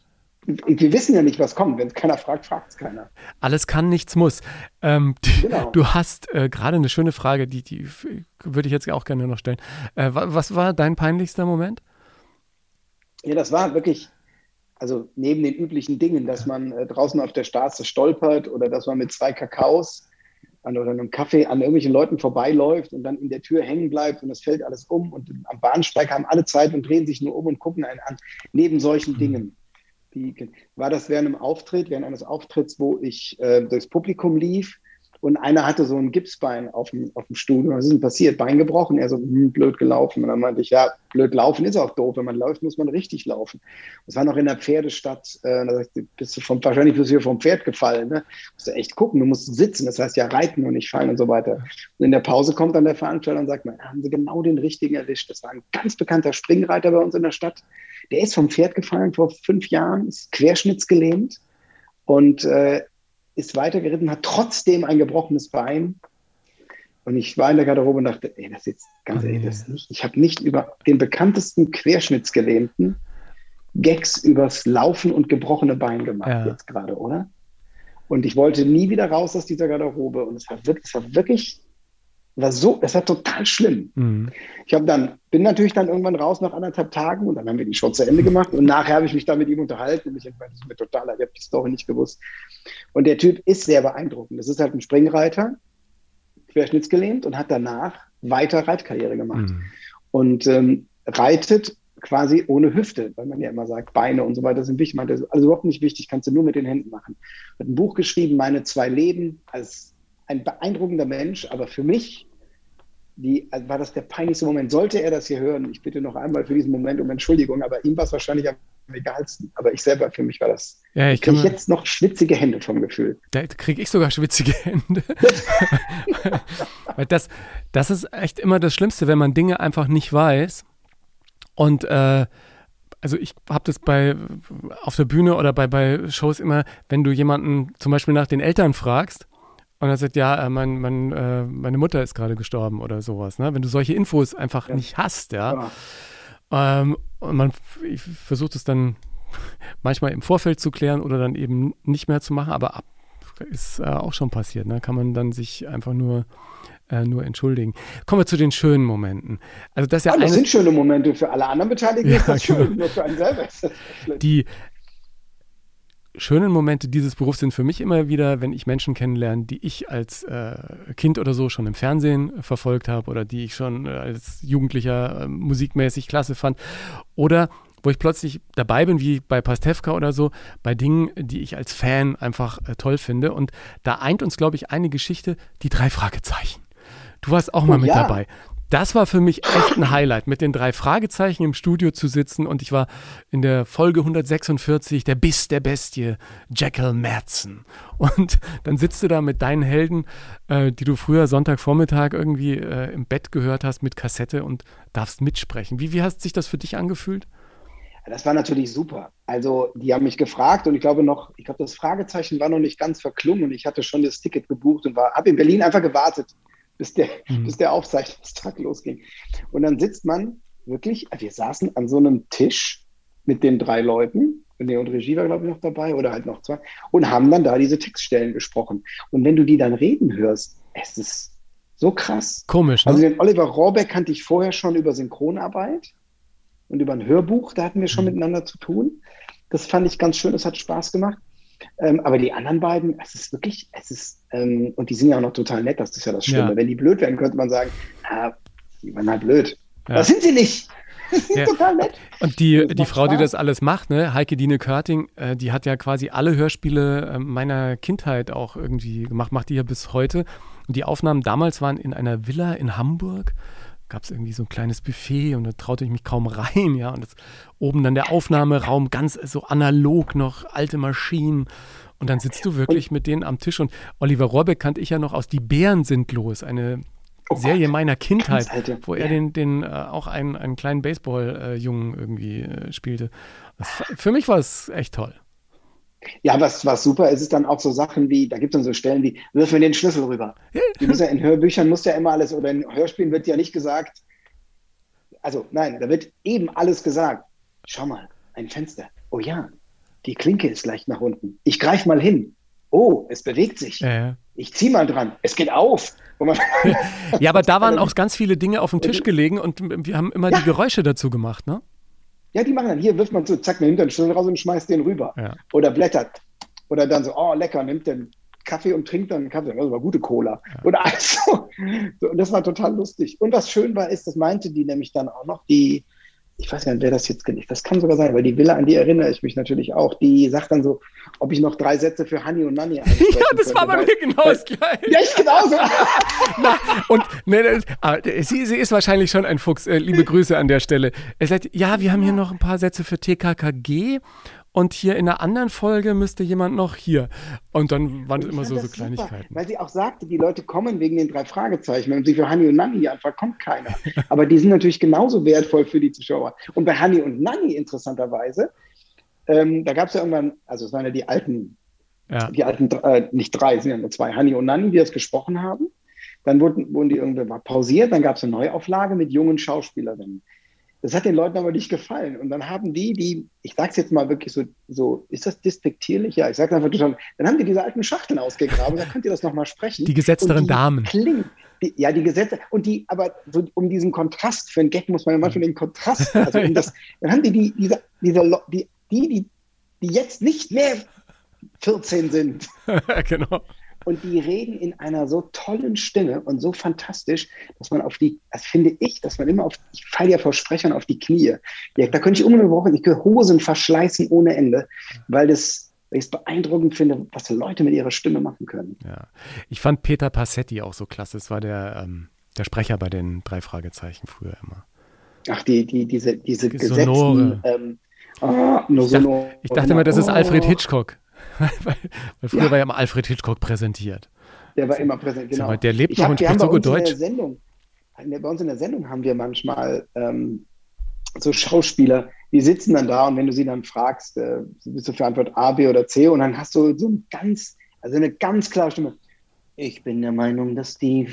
wir wissen ja nicht, was kommt. Wenn es keiner fragt, fragt es keiner. Alles kann, nichts muss. Ähm, genau. Du hast äh, gerade eine schöne Frage, die, die würde ich jetzt auch gerne noch stellen. Äh, was war dein peinlichster Moment? Ja, das war wirklich also neben den üblichen Dingen, dass man äh, draußen auf der Straße stolpert oder dass man mit zwei Kakaos an, oder einem Kaffee an irgendwelchen Leuten vorbeiläuft und dann in der Tür hängen bleibt und es fällt alles um und am Bahnsteig haben alle Zeit und drehen sich nur um und gucken einen an. Neben solchen mhm. Dingen. Die, war das während einem Auftritt, während eines Auftritts, wo ich äh, durchs Publikum lief und einer hatte so ein Gipsbein auf dem, auf dem Stuhl. Was ist denn passiert? Bein gebrochen. Er so, hm, blöd gelaufen. Und dann meinte ich, ja, blöd laufen ist auch doof. Wenn man läuft, muss man richtig laufen. Das war noch in der Pferdestadt. Äh, da bist du vom, wahrscheinlich bist du hier vom Pferd gefallen. Ne? Musst du echt gucken. Du musst sitzen. Das heißt ja reiten und nicht fallen und so weiter. Und in der Pause kommt dann der Veranstalter und sagt, man, haben sie genau den richtigen erwischt. Das war ein ganz bekannter Springreiter bei uns in der Stadt. Der ist vom Pferd gefallen vor fünf Jahren, ist querschnittsgelähmt. Und äh, ist weitergeritten, hat trotzdem ein gebrochenes Bein. Und ich war in der Garderobe und dachte, ey, das ist jetzt ganz ehrlich, das nicht. Ich habe nicht über den bekanntesten Querschnittsgelähmten Gags übers Laufen und gebrochene Bein gemacht ja. jetzt gerade, oder? Und ich wollte nie wieder raus aus dieser Garderobe. Und es war wirklich, es war wirklich war so, es war total schlimm. Mhm. Ich habe dann, bin natürlich dann irgendwann raus nach anderthalb Tagen und dann haben wir die Show zu Ende gemacht und nachher habe ich mich dann mit ihm unterhalten und ich das ist mir total, ich habe die Story nicht gewusst. Und der Typ ist sehr beeindruckend. Das ist halt ein Springreiter, querschnittsgelähmt und hat danach weiter Reitkarriere gemacht. Mhm. Und ähm, reitet quasi ohne Hüfte, weil man ja immer sagt, Beine und so weiter sind wichtig. Meinte, also überhaupt nicht wichtig, kannst du nur mit den Händen machen. Hat ein Buch geschrieben, Meine zwei Leben, als ein beeindruckender Mensch, aber für mich die, also war das der peinlichste Moment. Sollte er das hier hören, ich bitte noch einmal für diesen Moment um Entschuldigung, aber ihm war es wahrscheinlich am egalsten. Aber ich selber, für mich war das. Ja, ich kriege jetzt noch schwitzige Hände vom Gefühl. Da kriege ich sogar schwitzige Hände. Weil das, das ist echt immer das Schlimmste, wenn man Dinge einfach nicht weiß. Und äh, also ich habe das bei auf der Bühne oder bei, bei Shows immer, wenn du jemanden zum Beispiel nach den Eltern fragst und er sagt, ja, äh, mein, mein, äh, meine Mutter ist gerade gestorben oder sowas. Ne? Wenn du solche Infos einfach ja. nicht hast, ja. ja. Ähm, und man versucht es dann manchmal im Vorfeld zu klären oder dann eben nicht mehr zu machen, aber ab, ist äh, auch schon passiert. Ne? Kann man dann sich einfach nur, äh, nur entschuldigen. Kommen wir zu den schönen Momenten. Also das, ja ah, das sind schöne Momente für alle anderen Beteiligten. Ja, ist das genau. schön, nur für einen selber ist das Die, schönen Momente dieses Berufs sind für mich immer wieder, wenn ich Menschen kennenlerne, die ich als äh, Kind oder so schon im Fernsehen verfolgt habe oder die ich schon äh, als Jugendlicher äh, musikmäßig klasse fand oder wo ich plötzlich dabei bin, wie bei Pastewka oder so, bei Dingen, die ich als Fan einfach äh, toll finde. Und da eint uns, glaube ich, eine Geschichte, die drei Fragezeichen. Du warst auch mal Oh, mit ja. dabei. Das war für mich echt ein Highlight, mit den drei Fragezeichen im Studio zu sitzen. Und ich war in der Folge 146, der Biss der Bestie, Jekyll Madsen. Und dann sitzt du da mit deinen Helden, äh, die du früher Sonntagvormittag irgendwie äh, im Bett gehört hast mit Kassette und darfst mitsprechen. Wie, wie hat sich das für dich angefühlt? Das war natürlich super. Also, die haben mich gefragt und ich glaube noch, ich glaube, das Fragezeichen war noch nicht ganz verklungen und ich hatte schon das Ticket gebucht und war, habe in Berlin einfach gewartet, bis der, Mhm. bis der Aufzeichnungstag losging. Und dann sitzt man wirklich, wir saßen an so einem Tisch mit den drei Leuten, René und Regie war, glaube ich, noch dabei oder halt noch zwei, und haben dann da diese Textstellen gesprochen. Und wenn du die dann reden hörst, es ist so krass. Komisch, ne? Also den Oliver Rohrbeck kannte ich vorher schon über Synchronarbeit und über ein Hörbuch, da hatten wir schon Mhm. miteinander zu tun. Das fand ich ganz schön, das hat Spaß gemacht. Ähm, aber die anderen beiden, es ist wirklich, es ist, ähm, und die sind ja auch noch total nett, das ist ja das Schlimme. Ja. Wenn die blöd wären, könnte man sagen, ah, die waren halt blöd. Ja. Das sind sie nicht. Die sind Ja. total nett. Und die, Das die Frau, die Spaß. das alles macht, ne, Heike Dine Körting, äh, die hat ja quasi alle Hörspiele äh, meiner Kindheit auch irgendwie gemacht, macht die ja bis heute. Und die Aufnahmen damals waren in einer Villa in Hamburg. Gab es irgendwie so ein kleines Buffet und da traute ich mich kaum rein, ja. Und das, oben dann der Aufnahmeraum, ganz so analog noch, alte Maschinen. Und dann sitzt du wirklich mit denen am Tisch. Und Oliver Rohrbeck kannte ich ja noch aus Die Bären sind los, eine Oh Serie Gott. meiner Kindheit, wo er den, den äh, auch einen, einen kleinen Baseball-Jungen irgendwie äh, spielte. Das, für mich war es echt toll. Ja, was, was super ist, ist dann auch so Sachen wie, da gibt es dann so Stellen wie, wirf mir den Schlüssel rüber. Ja, in Hörbüchern muss ja immer alles, oder in Hörspielen wird ja nicht gesagt, also nein, da wird eben alles gesagt. Schau mal, ein Fenster. Oh ja, die Klinke ist leicht nach unten. Ich greife mal hin. Oh, es bewegt sich. Äh, Ich zieh mal dran. Es geht auf. Ja, aber da waren auch ganz viele Dinge auf dem Tisch gelegen und wir haben immer Ja. die Geräusche dazu gemacht, ne? Ja, die machen dann, hier wirft man so, zack, nimmt den Schlüssel raus und schmeißt den rüber. Ja. Oder blättert. Oder dann so, oh, lecker, nimmt den Kaffee und trinkt dann einen Kaffee. Das war gute Cola. Oder also, so, und das war total lustig. Und was schön war, ist, das meinte die nämlich dann auch noch, die, ich weiß gar nicht, wer das jetzt gelegt Das kann sogar sein, weil die Villa, an die erinnere ich mich natürlich auch. Die sagt dann so, ob ich noch drei Sätze für Hanni und Nanni Ja, das war bei mir genau das Gleiche. Ja, ich genauso. Na, und ne, sie, sie ist wahrscheinlich schon ein Fuchs. Äh, liebe Grüße an der Stelle. Er sagt, ja, wir haben hier noch ein paar Sätze für TKKG und hier in einer anderen Folge müsste jemand noch hier. Und dann waren Ich immer so, so das super, Kleinigkeiten. weil sie auch sagte, die Leute kommen wegen den drei Fragezeichen. Wenn man sie für Hanni und Nanni anfragt, kommt keiner. Aber die sind natürlich genauso wertvoll für die Zuschauer. Und bei Hanni und Nanni interessanterweise, ähm, da gab es ja irgendwann, also es waren ja die alten, Ja. die alten, äh, nicht drei, es sind ja nur zwei, Hanni und Nanni, die das gesprochen haben. Dann wurden, wurden die irgendwann mal pausiert, dann gab es eine Neuauflage mit jungen Schauspielerinnen. Das hat den Leuten aber nicht gefallen. Und dann haben die, die, ich sag's jetzt mal wirklich so, so ist das despektierlich? Ja, ich sag's einfach total. Dann haben die diese alten Schachteln ausgegraben. Da könnt ihr das nochmal sprechen. Die gesetzteren die Damen. Klingen, die, ja, die Gesetze. Und die, aber so, um diesen Kontrast, für einen Gag muss man ja manchmal den Kontrast, also um das, dann haben die, die, diese, diese, die, die, die, die jetzt nicht mehr 14 sind. genau. Und die reden in einer so tollen Stimme und so fantastisch, dass man auf die, das finde ich, dass man immer auf, ich falle ja vor Sprechern auf die Knie. Ja, da könnte ich ununterbrochen, ich könnte Hosen verschleißen ohne Ende, weil das, weil ich es beeindruckend finde, was Leute mit ihrer Stimme machen können. Ja. Ich fand Peter Passetti auch so klasse. Das war der, ähm, der Sprecher bei den drei Fragezeichen früher immer. Ach, die, die, diese, diese Die gesetzten, Sonore. ähm, ah, Ich dachte, ich dachte immer, das ist oh, Alfred Hitchcock. weil, früher Ja. war ja immer Alfred Hitchcock präsentiert. Der war immer präsent, genau. mal, der lebt Ich noch hab- und spricht so bei gut uns in Deutsch. Der Sendung, bei uns in der Sendung haben wir manchmal ähm, so Schauspieler, die sitzen dann da und wenn du sie dann fragst, äh, bist du für Antwort A, B oder C und dann hast du so ein ganz, also eine ganz klare Stimme. Ich bin der Meinung, dass die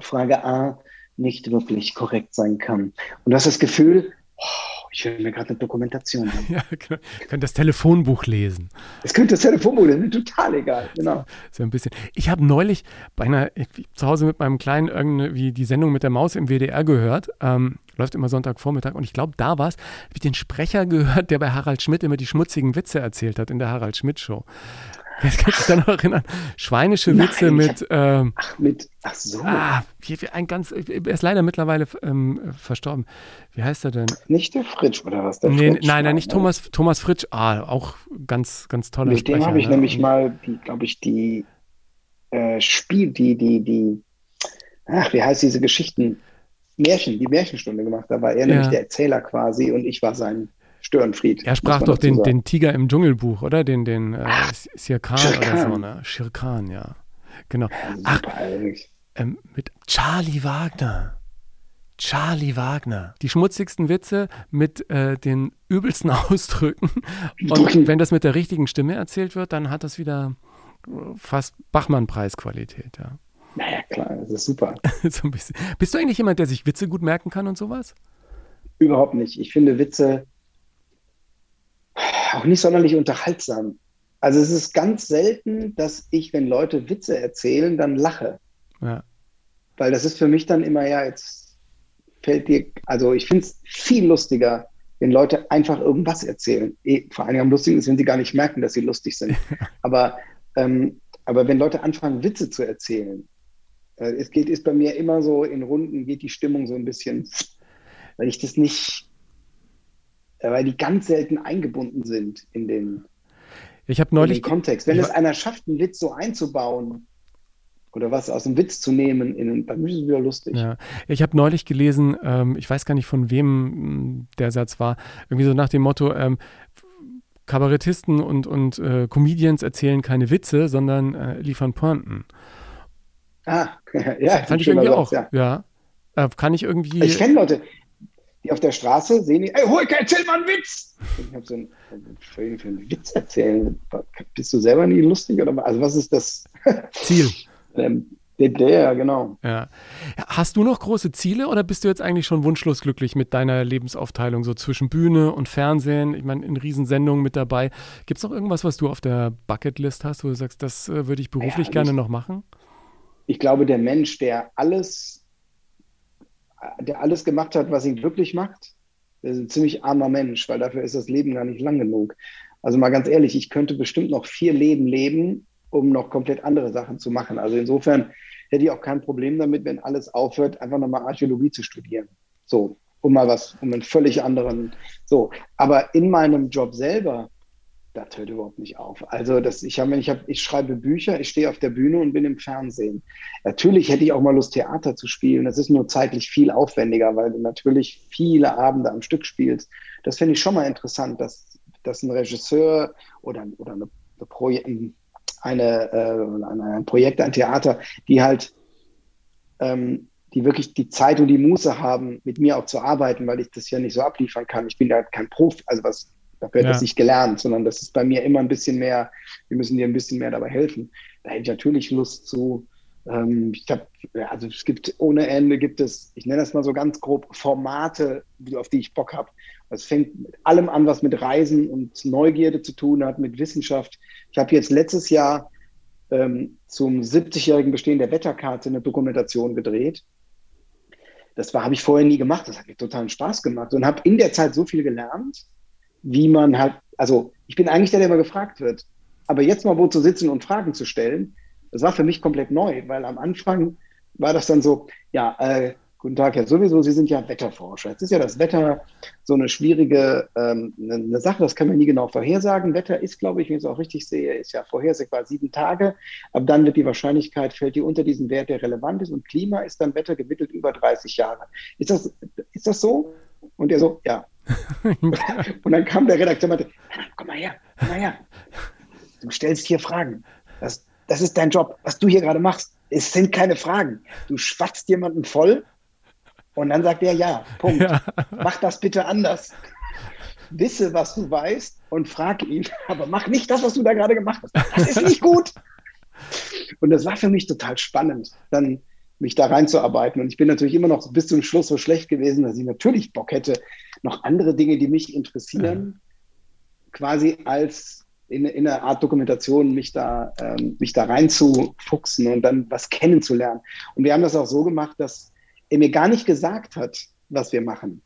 Frage A nicht wirklich korrekt sein kann. Und du hast das Gefühl, oh, ich höre mir gerade eine Dokumentation an. Ja, genau. Könnt das Telefonbuch lesen. Es könnte das Telefonbuch, mir total egal. Genau. So ein bisschen. Ich habe neulich bei einer, zu Hause mit meinem Kleinen irgendwie die Sendung mit der Maus im WDR gehört. Ähm, läuft immer Sonntagvormittag. Und ich glaube, da war es, habe ich den Sprecher gehört, der bei Harald Schmidt immer die schmutzigen Witze erzählt hat in der Harald Schmidt Show. Jetzt kannst du dich da noch erinnern. Schweinische Witze mit, ähm, Ach, mit, ach so, ah, wie ein ganz, er ist leider mittlerweile ähm, verstorben. Wie heißt er denn? nicht der Fritsch oder was? Der Nee, Fritsch nein, nein, nicht ne? Thomas, Thomas Fritsch. Ah, auch ganz, ganz toller Mit Sprecher. dem habe ich ne? nämlich mal, glaube ich, die äh, Spiel, die, die, die, ach, wie heißt diese Geschichten? Märchen, die Märchenstunde gemacht. Da war er nämlich Ja. der Erzähler quasi und ich war sein Störenfried. Er sprach doch den, den Tiger im Dschungelbuch, oder? Den, den äh, Shere oder so, ne? Shere Khan, ja. Genau. Ach, Super, eigentlich. ähm, mit Charlie Wagner. Charlie Wagner. Die schmutzigsten Witze mit äh, den übelsten Ausdrücken. Und wenn das mit der richtigen Stimme erzählt wird, dann hat das wieder äh, fast Bachmann-Preisqualität, ja. Naja, klar, das ist super. so ein bisschen. Bist du eigentlich jemand, der sich Witze gut merken kann und sowas? Überhaupt nicht. Ich finde Witze auch nicht sonderlich unterhaltsam. Also es ist ganz selten, dass ich, wenn Leute Witze erzählen, dann lache. Ja. Weil das ist für mich dann immer, ja, jetzt fällt dir, also ich finde es viel lustiger, wenn Leute einfach irgendwas erzählen. Eh, Vor allem am lustigsten ist, wenn sie gar nicht merken, dass sie lustig sind. aber, ähm, aber wenn Leute anfangen, Witze zu erzählen, äh, es geht, ist bei mir immer so, in Runden geht die Stimmung so ein bisschen, weil ich das nicht, weil die ganz selten eingebunden sind in den, Ich habe in neulich, den Kontext. Wenn es einer schafft, einen Witz so einzubauen oder was aus dem Witz zu nehmen, in, dann ist es wieder lustig. Ja, ich habe neulich gelesen, ähm, ich weiß gar nicht von wem mh, der Satz war, irgendwie so nach dem Motto, ähm, Kabarettisten und, und äh, Comedians erzählen keine Witze, sondern äh, liefern Pointen. Ah, ja, Fand ich irgendwie Satz, auch. Ja. Ja. Äh, kann ich irgendwie. Ich kenne Leute, die auf der Straße sehen, die, ey, Hulke, erzähl mal einen Witz. Und ich habe so einen, für einen Witz erzählen. Bist du selber nie lustig? Oder, also was ist das? Ziel. Ähm, der, der, genau. Ja. Hast du noch große Ziele oder bist du jetzt eigentlich schon wunschlos glücklich mit deiner Lebensaufteilung, so zwischen Bühne und Fernsehen? Ich meine, in Riesensendungen mit dabei. Gibt es noch irgendwas, was du auf der Bucketlist hast, wo du sagst, das äh, würde ich beruflich Ja, gerne ich- noch machen? Ich glaube, der Mensch, der alles, der alles gemacht hat, was ihn glücklich macht, ist ein ziemlich armer Mensch, weil dafür ist das Leben gar nicht lang genug. Also mal ganz ehrlich, ich könnte bestimmt noch vier Leben leben, um noch komplett andere Sachen zu machen. Also insofern hätte ich auch kein Problem damit, wenn alles aufhört, einfach nochmal Archäologie zu studieren. So, um mal was, um einen völlig anderen, so. Aber in meinem Job selber, das hört überhaupt nicht auf. Also das, ich habe, ich habe, ich schreibe Bücher, ich stehe auf der Bühne und bin im Fernsehen. Natürlich hätte ich auch mal Lust, Theater zu spielen. Das ist nur zeitlich viel aufwendiger, weil du natürlich viele Abende am Stück spielst. Das finde ich schon mal interessant, dass, dass ein Regisseur oder, oder eine, eine, Proje eine, äh, eine, ein Projekt, ein Theater, die halt ähm, die wirklich die Zeit und die Muße haben, mit mir auch zu arbeiten, weil ich das ja nicht so abliefern kann. Ich bin ja kein Profi, also was, dafür ja. das nicht gelernt, sondern das ist bei mir immer ein bisschen mehr, wir müssen dir ein bisschen mehr dabei helfen. Da hätte ich natürlich Lust zu. Ähm, ich habe, also es gibt ohne Ende gibt es, ich nenne das mal so ganz grob, Formate, auf die ich Bock habe. Es fängt mit allem an, was mit Reisen und Neugierde zu tun hat, mit Wissenschaft. Ich habe jetzt letztes Jahr ähm, zum 70-jährigen Bestehen der Wetterkarte eine Dokumentation gedreht. Das habe ich vorher nie gemacht. Das hat mir totalen Spaß gemacht und habe in der Zeit so viel gelernt, wie man halt, also ich bin eigentlich der, der immer gefragt wird. Aber jetzt mal wo zu sitzen und Fragen zu stellen, das war für mich komplett neu, weil am Anfang war das dann so, ja, äh, guten Tag, Herr sowieso, Sie sind ja Wetterforscher. Jetzt ist ja das Wetter so eine schwierige ähm, eine, eine Sache, das kann man nie genau vorhersagen. Wetter ist, glaube ich, wenn ich es auch richtig sehe, ist ja vorhersagbar sieben Tage. Aber dann wird die Wahrscheinlichkeit, fällt die unter diesen Wert, der relevant ist. Und Klima ist dann Wetter gemittelt über 30 Jahre. Ist das, ist das so? Und er so, ja. und dann kam der Redakteur und meinte, komm mal her, komm mal her. Du stellst hier Fragen. Das, das ist dein Job. Was du hier gerade machst, es sind keine Fragen. Du schwatzt jemanden voll und dann sagt er ja, Punkt. Ja. Mach das bitte anders. Wisse, was du weißt und frag ihn, aber mach nicht das, was du da gerade gemacht hast. Das ist nicht gut. Und das war für mich total spannend, dann mich da reinzuarbeiten. Und ich bin natürlich immer noch bis zum Schluss so schlecht gewesen, dass ich natürlich Bock hätte, noch andere Dinge, die mich interessieren, ja. quasi als in, in einer Art Dokumentation mich da, ähm, mich da reinzufuchsen und dann was kennenzulernen. Und wir haben das auch so gemacht, dass er mir gar nicht gesagt hat, was wir machen.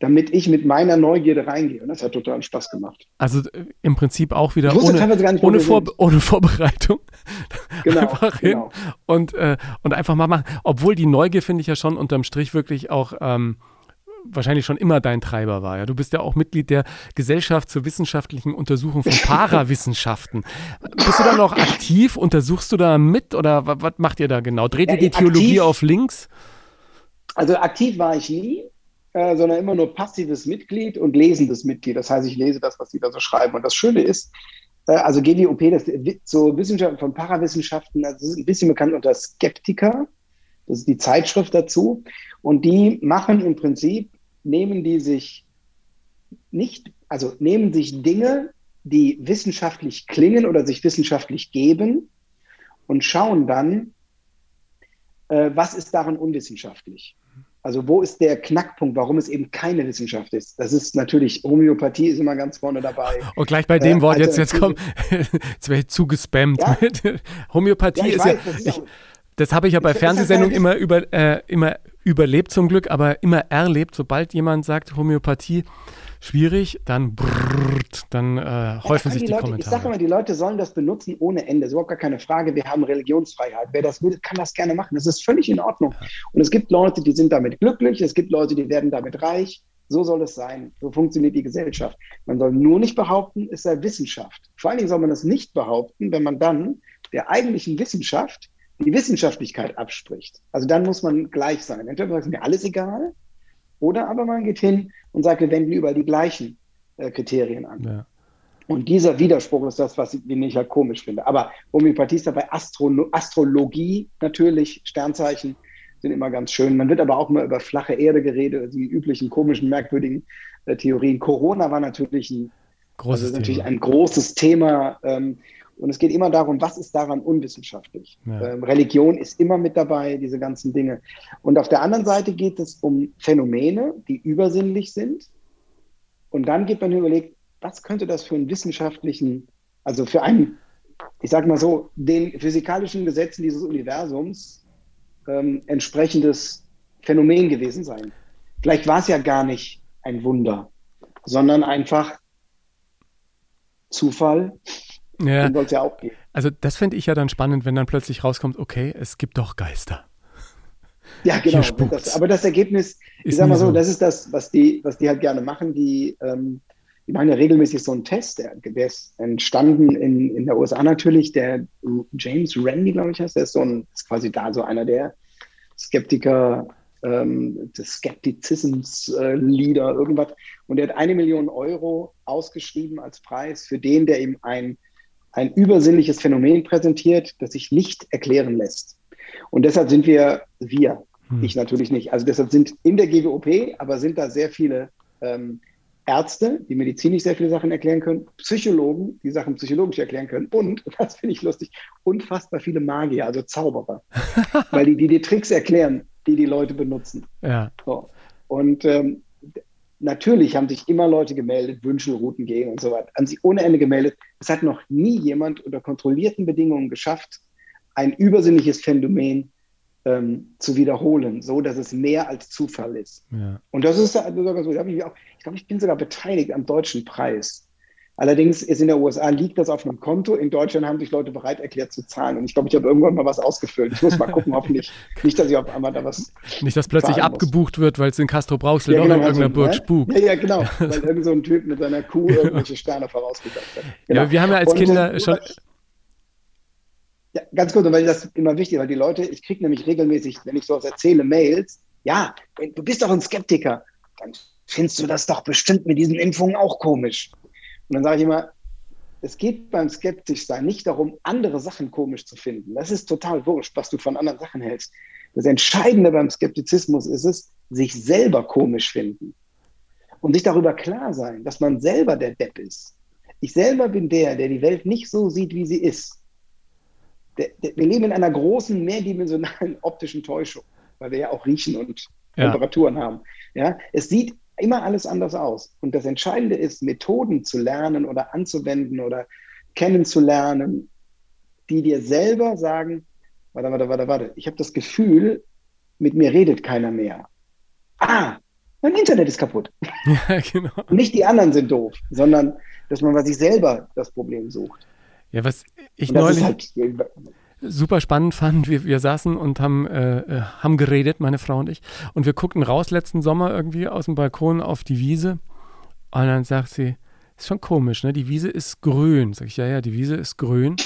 Damit ich mit meiner Neugierde reingehe. Und das hat total Spaß gemacht. Also äh, im Prinzip auch wieder ohne, ohne, Vor ohne Vorbereitung. Genau, einfach hin genau. und, äh, und einfach mal machen. Obwohl die Neugier, finde ich ja schon unterm Strich wirklich auch ähm, wahrscheinlich schon immer dein Treiber war. Ja? Du bist ja auch Mitglied der Gesellschaft zur wissenschaftlichen Untersuchung von Parawissenschaften. bist du da noch aktiv? Untersuchst du da mit oder wa- was macht ihr da genau? Dreht Ja, ihr die Theologie aktiv- auf links? Also aktiv war ich nie, äh, sondern immer nur passives Mitglied und lesendes Mitglied. Das heißt, ich lese das, was die da so schreiben. Und das Schöne ist, äh, also GWOP, das so Wissenschaften von Parawissenschaften, das ist ein bisschen bekannt unter Skeptiker. Das ist die Zeitschrift dazu. Und die machen im Prinzip, nehmen die sich nicht, also nehmen sich Dinge, die wissenschaftlich klingen oder sich wissenschaftlich geben und schauen dann, äh, was ist daran unwissenschaftlich? Also wo ist der Knackpunkt, warum es eben keine Wissenschaft ist? Das ist natürlich, Homöopathie ist immer ganz vorne dabei. Und gleich bei dem Äh, Wort, jetzt, jetzt komm, jetzt wäre ich zugespammt Ja. mit Homöopathie Ja, ist weiß, ja, das ich, das habe ich ja bei Fernsehsendungen immer, über, äh, immer überlebt zum Glück, aber immer erlebt, sobald jemand sagt Homöopathie schwierig, dann brrrt, dann äh, häufen sich die, Leute, Ich Kommentare. sage immer, die Leute sollen das benutzen ohne Ende. Das ist überhaupt gar keine Frage. Wir haben Religionsfreiheit. Wer das will, kann das gerne machen. Das ist völlig in Ordnung. Und es gibt Leute, die sind damit glücklich. Es gibt Leute, die werden damit reich. So soll es sein. So funktioniert die Gesellschaft. Man soll nur nicht behaupten, es sei Wissenschaft. Vor allen Dingen soll man das nicht behaupten, wenn man dann der eigentlichen Wissenschaft die Wissenschaftlichkeit abspricht. Also dann muss man gleich sein. Entweder sagt mir alles egal, oder aber man geht hin und sagt, wir wenden überall die gleichen äh, Kriterien an. ja. Und dieser Widerspruch ist das, was ich, den ich halt komisch finde. Aber Homöopathie ist dabei Astro Astrologie natürlich, Sternzeichen sind immer ganz schön. Man wird aber auch mal über flache Erde geredet, die üblichen komischen, merkwürdigen äh, Theorien. Corona war natürlich ein, Großes also natürlich Thema. ein großes Thema. Ähm, und es geht immer darum, was ist daran unwissenschaftlich? Ja. Ähm, Religion ist immer mit dabei, diese ganzen Dinge. Und auf der anderen Seite geht es um Phänomene, die übersinnlich sind. Und dann geht man überlegt, was könnte das für einen wissenschaftlichen, also für einen, ich sage mal so, den physikalischen Gesetzen dieses Universums ähm, entsprechendes Phänomen gewesen sein. Vielleicht war es ja gar nicht ein Wunder, sondern einfach Zufall. Ja, Den soll es ja auch geben. also das fände ich ja dann spannend, wenn dann plötzlich rauskommt, okay, es gibt doch Geister. Ja, genau. Das, aber das Ergebnis, ich Ist sag mal so, so. das ist das, was die, was die halt gerne machen. Die, ähm, die machen ja regelmäßig so einen Test, der, der ist entstanden in, in der USA natürlich. Der James Randi, glaube ich, heißt, der ist so ein, ist quasi da so einer der Skeptiker, ähm, des Skeptizisms äh, Leader, irgendwas. Und der hat eine Million Euro ausgeschrieben als Preis für den, der ihm ein, ein übersinnliches Phänomen präsentiert, das sich nicht erklären lässt. Und deshalb sind wir, wir, Hm. ich natürlich nicht. Also deshalb sind in der GWOP, aber sind da sehr viele ähm, Ärzte, die medizinisch sehr viele Sachen erklären können, Psychologen, die Sachen psychologisch erklären können und, das finde ich lustig, unfassbar viele Magier, also Zauberer, weil die, die die Tricks erklären, die die Leute benutzen. Ja, So. Und ähm, natürlich haben sich immer Leute gemeldet, Wünschelrouten gehen und so weiter, haben sich ohne Ende gemeldet. Es hat noch nie jemand unter kontrollierten Bedingungen geschafft, ein übersinnliches Phänomen ähm, zu wiederholen, so dass es mehr als Zufall ist. ja. Und das ist also sogar so, ich, auch, ich glaube, ich bin sogar beteiligt am deutschen Preis. Allerdings ist in der USA liegt das auf einem Konto. In Deutschland haben sich Leute bereit erklärt zu zahlen. Und ich glaube, ich habe irgendwann mal was ausgefüllt. Ich muss mal gucken, hoffentlich nicht, dass ich auf einmal da was Nicht, dass plötzlich muss. abgebucht wird, weil es in Castro Brauxel Ja, doch in genau, irgendeiner also, Burg ne? spukt. Ja, ja, genau. Weil irgend so ein Typ mit seiner Kuh irgendwelche Sterne vorausgesagt hat. Genau. Ja, wir haben ja als Und, Kinder schon. Ja, ganz kurz, weil das immer wichtig ist, weil die Leute, ich kriege nämlich regelmäßig, wenn ich sowas erzähle, Mails, ja, du bist doch ein Skeptiker, dann findest du das doch bestimmt mit diesen Impfungen auch komisch. Und dann sage ich immer, es geht beim Skeptischsein nicht darum, andere Sachen komisch zu finden. Das ist total wurscht, was du von anderen Sachen hältst. Das Entscheidende beim Skeptizismus ist es, sich selber komisch finden und sich darüber klar sein, dass man selber der Depp ist. Ich selber bin der, der die Welt nicht so sieht, wie sie ist. Der, der, wir leben in einer großen, mehrdimensionalen optischen Täuschung, weil wir ja auch riechen und Ja. Temperaturen haben. Ja, es sieht immer alles anders aus. Und das Entscheidende ist, Methoden zu lernen oder anzuwenden oder kennenzulernen, die dir selber sagen, warte, warte, warte, warte, ich habe das Gefühl, mit mir redet keiner mehr. Ah, Mein Internet ist kaputt. Ja, genau. Nicht die anderen sind doof, sondern dass man bei sich selber das Problem sucht. Ja, was ich neulich halt, super spannend fand, wir, wir saßen und haben, äh, äh, haben geredet, meine Frau und ich, und wir guckten raus letzten Sommer irgendwie aus dem Balkon auf die Wiese und dann sagt sie, ist schon komisch, ne? Die Wiese ist grün. Sag ich, ja, ja, die Wiese ist grün.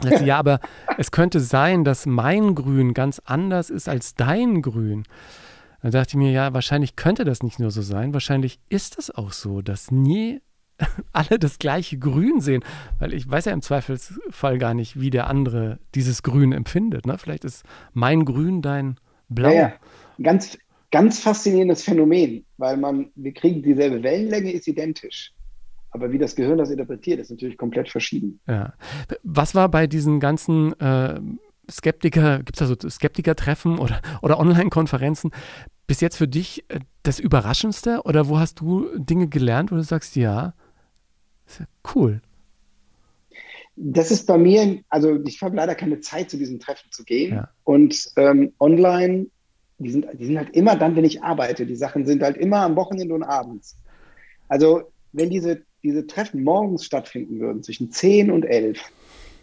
Sagt sie, ja, aber es könnte sein, dass mein Grün ganz anders ist als dein Grün. Dann dachte ich mir, ja, wahrscheinlich könnte das nicht nur so sein, wahrscheinlich ist es auch so, dass nie alle das gleiche Grün sehen, weil ich weiß ja im Zweifelsfall gar nicht, wie der andere dieses Grün empfindet. Ne? Vielleicht ist mein Grün dein Blau. Ja, ja. Ganz, ganz faszinierendes Phänomen, weil man, wir kriegen dieselbe Wellenlänge, ist identisch. Aber wie das Gehirn das interpretiert, ist natürlich komplett verschieden. Ja. Was war bei diesen ganzen äh, Skeptiker, gibt es da so Skeptiker-Treffen oder, oder Online-Konferenzen bis jetzt für dich äh, das Überraschendste oder wo hast du Dinge gelernt, wo du sagst, ja, ist ja cool. Das ist bei mir, also ich habe leider keine Zeit, zu diesen Treffen zu gehen. Ja. Und ähm, online, die sind, die sind halt immer dann, wenn ich arbeite. Die Sachen sind halt immer am Wochenende und abends. Also wenn diese, diese Treffen morgens stattfinden würden, zwischen 10 und 11,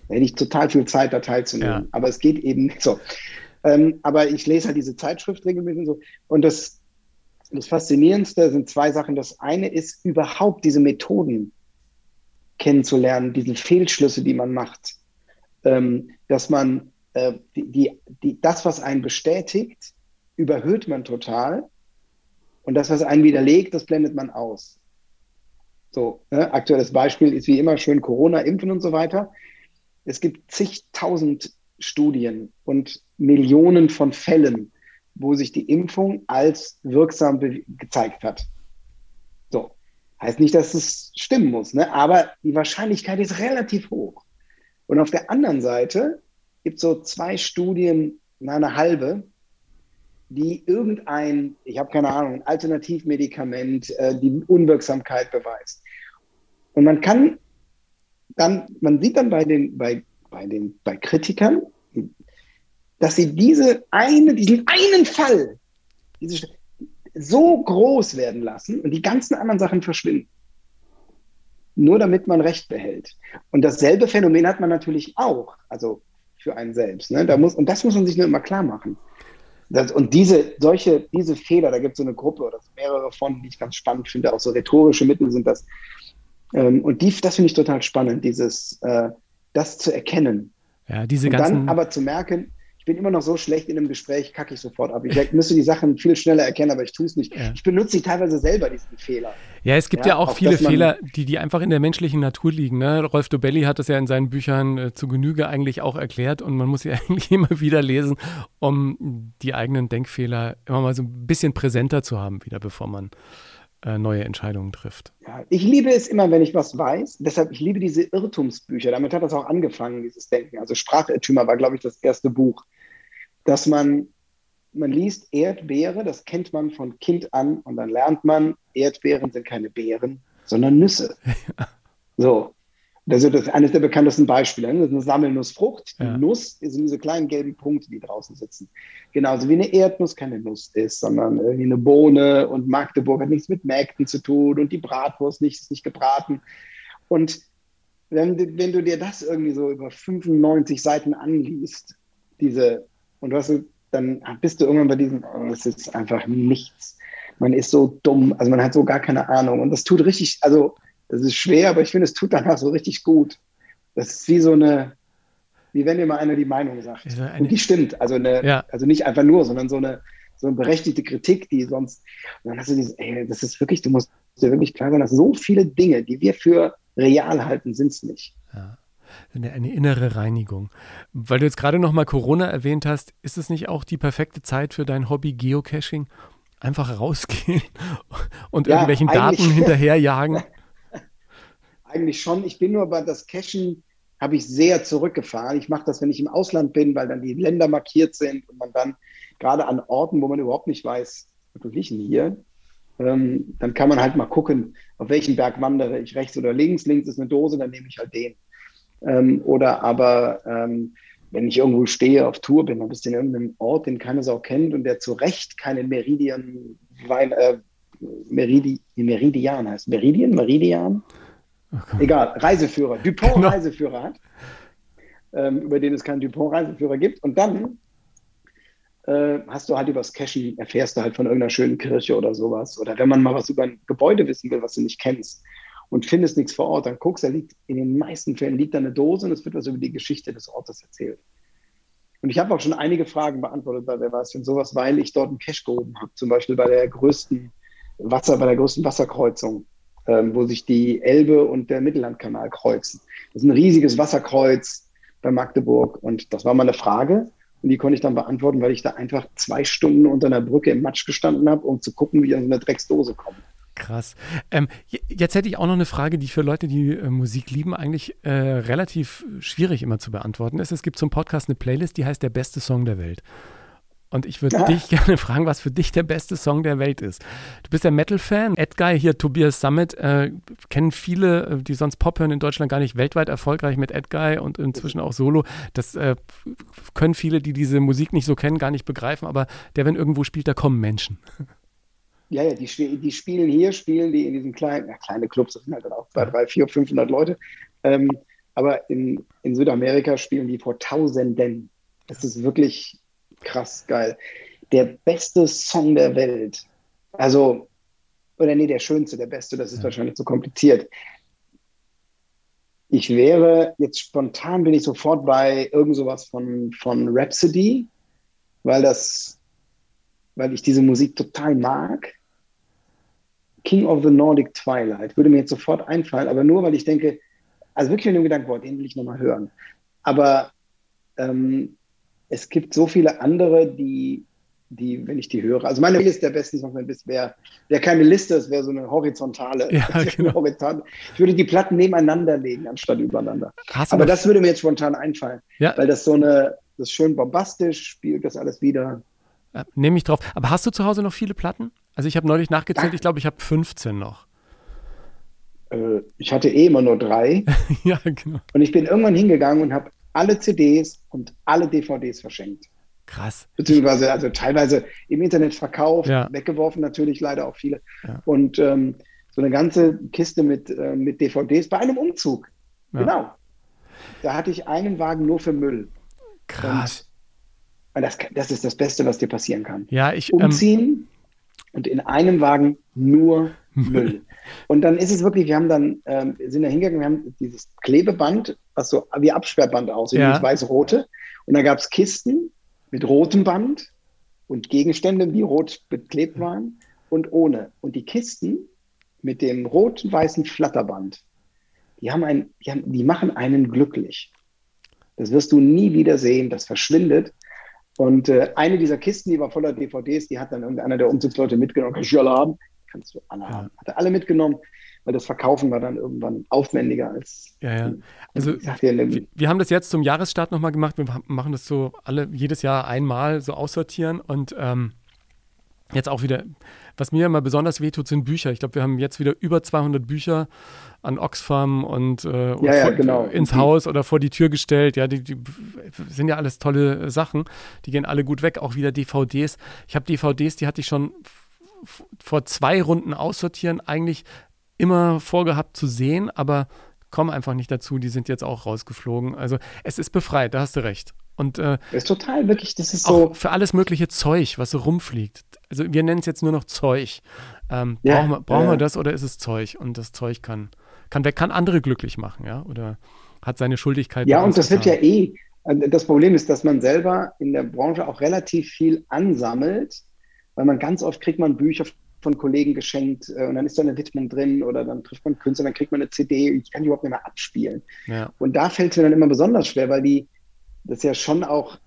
da hätte ich total viel Zeit, da teilzunehmen. Ja. Aber es geht eben nicht so. Ähm, aber ich lese halt diese Zeitschrift regelmäßig und so. Und das, das Faszinierendste sind zwei Sachen. Das eine ist überhaupt diese Methoden kennenzulernen, diese Fehlschlüsse, die man macht. Ähm, dass man äh, die, die, die, das, was einen bestätigt, überhöht man total. Und das, was einen widerlegt, das blendet man aus. So, ne? aktuelles Beispiel ist wie immer schön Corona, Impfen und so weiter. Es gibt zigtausend Studien und Millionen von Fällen, wo sich die Impfung als wirksam gezeigt hat. Heißt nicht, dass es stimmen muss, ne? aber die Wahrscheinlichkeit ist relativ hoch. Und auf der anderen Seite gibt es so zwei Studien, eine halbe, die irgendein, ich habe keine Ahnung, ein Alternativmedikament, äh, die Unwirksamkeit beweist. Und man kann dann, man sieht dann bei den, bei, bei den, bei Kritikern, dass sie diese eine, diesen einen Fall, diese, so groß werden lassen und die ganzen anderen Sachen verschwinden. Nur damit man Recht behält. Und dasselbe Phänomen hat man natürlich auch, also für einen selbst. Ne? Da muss, und das muss man sich nur immer klar machen. Das, und diese, solche, diese Fehler, da gibt es so eine Gruppe oder mehrere von, die ich ganz spannend finde, auch so rhetorische Mittel sind das. Ähm, und die, das finde ich total spannend, dieses, äh, das zu erkennen. Ja, diese und ganzen. dann aber zu merken, ich bin immer noch so schlecht in einem Gespräch, kacke ich sofort ab. Ich müsste die Sachen viel schneller erkennen, aber ich tue es nicht. Ja. Ich benutze sie teilweise selber, diesen Fehler. Ja, es gibt ja, Ja, auch viele Fehler, die, die einfach in der menschlichen Natur liegen. Ne? Rolf Dobelli hat das ja in seinen Büchern äh, zu Genüge eigentlich auch erklärt und man muss sie eigentlich immer wieder lesen, um die eigenen Denkfehler immer mal so ein bisschen präsenter zu haben, wieder bevor man äh, neue Entscheidungen trifft. Ja, ich liebe es immer, wenn ich was weiß. Deshalb, ich liebe diese Irrtumsbücher. Damit hat das auch angefangen, dieses Denken. Also Sprachirrtümer war, glaube ich, das erste Buch. Dass man, man liest Erdbeere, das kennt man von Kind an und dann lernt man, Erdbeeren sind keine Beeren, sondern Nüsse. So. Das ist eines der bekanntesten Beispiele. Das ist eine Sammelnussfrucht. Die Ja. Nuss sind diese kleinen gelben Punkte, die draußen sitzen. Genauso wie eine Erdnuss keine Nuss ist, sondern irgendwie eine Bohne und Magdeburg hat nichts mit Mägden zu tun und die Bratwurst nicht, ist nicht gebraten. Und wenn, wenn du dir das irgendwie so über 95 Seiten anliest, diese, und du hast, so- dann bist du irgendwann bei diesem, oh, das ist einfach nichts. Man ist so dumm, also man hat so gar keine Ahnung. Und das tut richtig, also das ist schwer, aber ich finde, es tut danach so richtig gut. Das ist wie so eine, wie wenn dir mal einer die Meinung sagt. Also eine- Und die stimmt. Also, eine, Ja. also nicht einfach nur, sondern so eine, so eine berechtigte Kritik, die sonst. Und dann hast du dieses, ey, das ist wirklich, du musst dir wirklich klar sein, dass so viele Dinge, die wir für real halten, sind es nicht. Eine, eine innere Reinigung. Weil du jetzt gerade noch mal Corona erwähnt hast, ist es nicht auch die perfekte Zeit für dein Hobby Geocaching? Einfach rausgehen und Ja, irgendwelchen. Daten hinterherjagen? Eigentlich schon. Ich bin nur bei das Cashen habe ich sehr zurückgefahren. Ich mache das, wenn ich im Ausland bin, weil dann die Länder markiert sind und man dann gerade an Orten, wo man überhaupt nicht weiß, wo liegt denn hier, ähm, dann kann man halt mal gucken, auf welchen Berg wandere ich, rechts oder links. Links ist eine Dose, dann nehme ich halt den. Ähm, oder aber, ähm, wenn ich irgendwo stehe, auf Tour bin, dann bist du in irgendeinem Ort, den keine Sau kennt und der zu Recht keinen Meridian Wein, äh, Meridi, Meridian heißt. Meridian, Meridian? Egal, Reiseführer, Dupont Genau. Reiseführer hat, ähm, über den es keinen Dupont Reiseführer gibt. Und dann äh, hast du halt übers Cashen, erfährst du halt von irgendeiner schönen Kirche oder sowas. Oder wenn man mal was über ein Gebäude wissen will, was du nicht kennst und findest nichts vor Ort, dann guckst, da liegt in den meisten Fällen liegt da eine Dose und es wird was über die Geschichte des Ortes erzählt. Und ich habe auch schon einige Fragen beantwortet bei Wer weiß denn sowas, weil ich dort einen Cache gehoben habe. Zum Beispiel bei der größten Wasser, bei der größten Wasserkreuzung, ähm, wo sich die Elbe und der Mittellandkanal kreuzen. Das ist ein riesiges Wasserkreuz bei Magdeburg. Und das war mal eine Frage. Und die konnte ich dann beantworten, weil ich da einfach zwei Stunden unter einer Brücke im Matsch gestanden habe, um zu gucken, wie ich an so eine Drecksdose komme. Krass. Ähm, jetzt hätte ich auch noch eine Frage, die für Leute, die äh, Musik lieben, eigentlich äh, relativ schwierig immer zu beantworten ist. Es gibt zum Podcast eine Playlist, die heißt Der beste Song der Welt. Und ich würde Ah. dich gerne fragen, was für dich der beste Song der Welt ist. Du bist ja Metal-Fan. Edguy hier, Tobias Summit, äh, kennen viele, äh, die sonst Pop hören in Deutschland gar nicht, weltweit erfolgreich mit Edguy und inzwischen auch Solo. Das äh, können viele, die diese Musik nicht so kennen, gar nicht begreifen. Aber der, wenn irgendwo spielt, da kommen Menschen. Ja, ja, die, die spielen hier, spielen die in diesen kleinen, ja, kleine Clubs, das sind halt dann auch zwei, drei, vier, 500 Leute. Ähm, aber in, in Südamerika spielen die vor Tausenden. Das ist wirklich krass geil. Der beste Song der Welt. Also, oder nee, der schönste, der beste, das ist Ja. wahrscheinlich zu kompliziert. Ich wäre, jetzt spontan bin ich sofort bei irgend sowas von, von Rhapsody, weil das, weil ich diese Musik total mag. King of the Nordic Twilight würde mir jetzt sofort einfallen, aber nur, weil ich denke, also wirklich mit dem Gedanken, boah, den will ich nochmal hören. Aber ähm, es gibt so viele andere, die, die, wenn ich die höre, also meine Liste der besten Songs wäre wär keine Liste, es wäre so eine horizontale. Ja, genau. horizontale. Ich würde die Platten nebeneinander legen, anstatt übereinander. Hast Aber das würde mir jetzt spontan einfallen, Ja. weil das so eine, das ist schön bombastisch, spielt das alles wieder. Ja, Nehme ich drauf. Aber hast du zu Hause noch viele Platten? Also ich habe neulich nachgezählt, Ja. ich glaube, ich habe 15 noch. Äh, ich hatte eh immer nur drei. ja, genau. Und ich bin irgendwann hingegangen und habe alle CDs und alle DVDs verschenkt. Krass. Beziehungsweise also teilweise im Internet verkauft, Ja. weggeworfen natürlich leider auch viele. Ja. Und ähm, so eine ganze Kiste mit, äh, mit DVDs bei einem Umzug. Ja. Genau. Da hatte ich einen Wagen nur für Müll. Krass. Das, das ist das Beste, was dir passieren kann. Ja, ich. Ähm, Umziehen und in einem Wagen nur Müll. Und dann ist es wirklich, wir haben dann, ähm, sind da hingegangen, wir haben dieses Klebeband, was so wie Absperrband aussieht, Ja. weiß-rote. Und da gab es Kisten mit rotem Band und Gegenstände, die rot beklebt waren und ohne. Und die Kisten mit dem rot-weißen Flatterband, die haben ein, die, haben, die machen einen glücklich. Das wirst du nie wieder sehen, das verschwindet. Und äh, eine dieser Kisten, die war voller DVDs, die hat dann irgendeiner der Umzugsleute mitgenommen. Kann ich die alle haben? Kannst du alle haben. Hat er alle mitgenommen, weil das Verkaufen war dann irgendwann aufwendiger als. Ja, ja. Also wir, wir haben das jetzt zum Jahresstart nochmal gemacht. Wir machen das so alle jedes Jahr einmal so aussortieren und ähm, jetzt auch wieder, was mir immer besonders wehtut, sind Bücher. Ich glaube, wir haben jetzt wieder über 200 Bücher an Oxfam und, äh, und Ja, genau. ins Und die- Haus oder vor die Tür gestellt. Ja, die, die sind ja alles tolle Sachen. Die gehen alle gut weg. Auch wieder DVDs. Ich habe DVDs, die hatte ich schon vor zwei Runden aussortieren eigentlich immer vorgehabt zu sehen, aber komme einfach nicht dazu. Die sind jetzt auch rausgeflogen. Also es ist befreit, da hast du recht. Und äh, Das ist total wirklich, das ist so. für alles mögliche Zeug, was so rumfliegt. Also wir nennen es jetzt nur noch Zeug. Ähm, Ja, brauchen wir, brauchen ja, wir das oder ist es Zeug? Und das Zeug kann, kann kann andere glücklich machen, ja? Oder hat seine Schuldigkeit. Ja, und das wird ja getan. eh. äh, Das Problem ist, dass man selber in der Branche auch relativ viel ansammelt, weil man ganz oft kriegt man Bücher von Kollegen geschenkt äh, und dann ist da eine Widmung drin oder dann trifft man Künstler, dann kriegt man eine CD, ich kann die überhaupt nicht mehr abspielen. Ja, Und da fällt es mir dann immer besonders schwer, weil die, das ja schon auch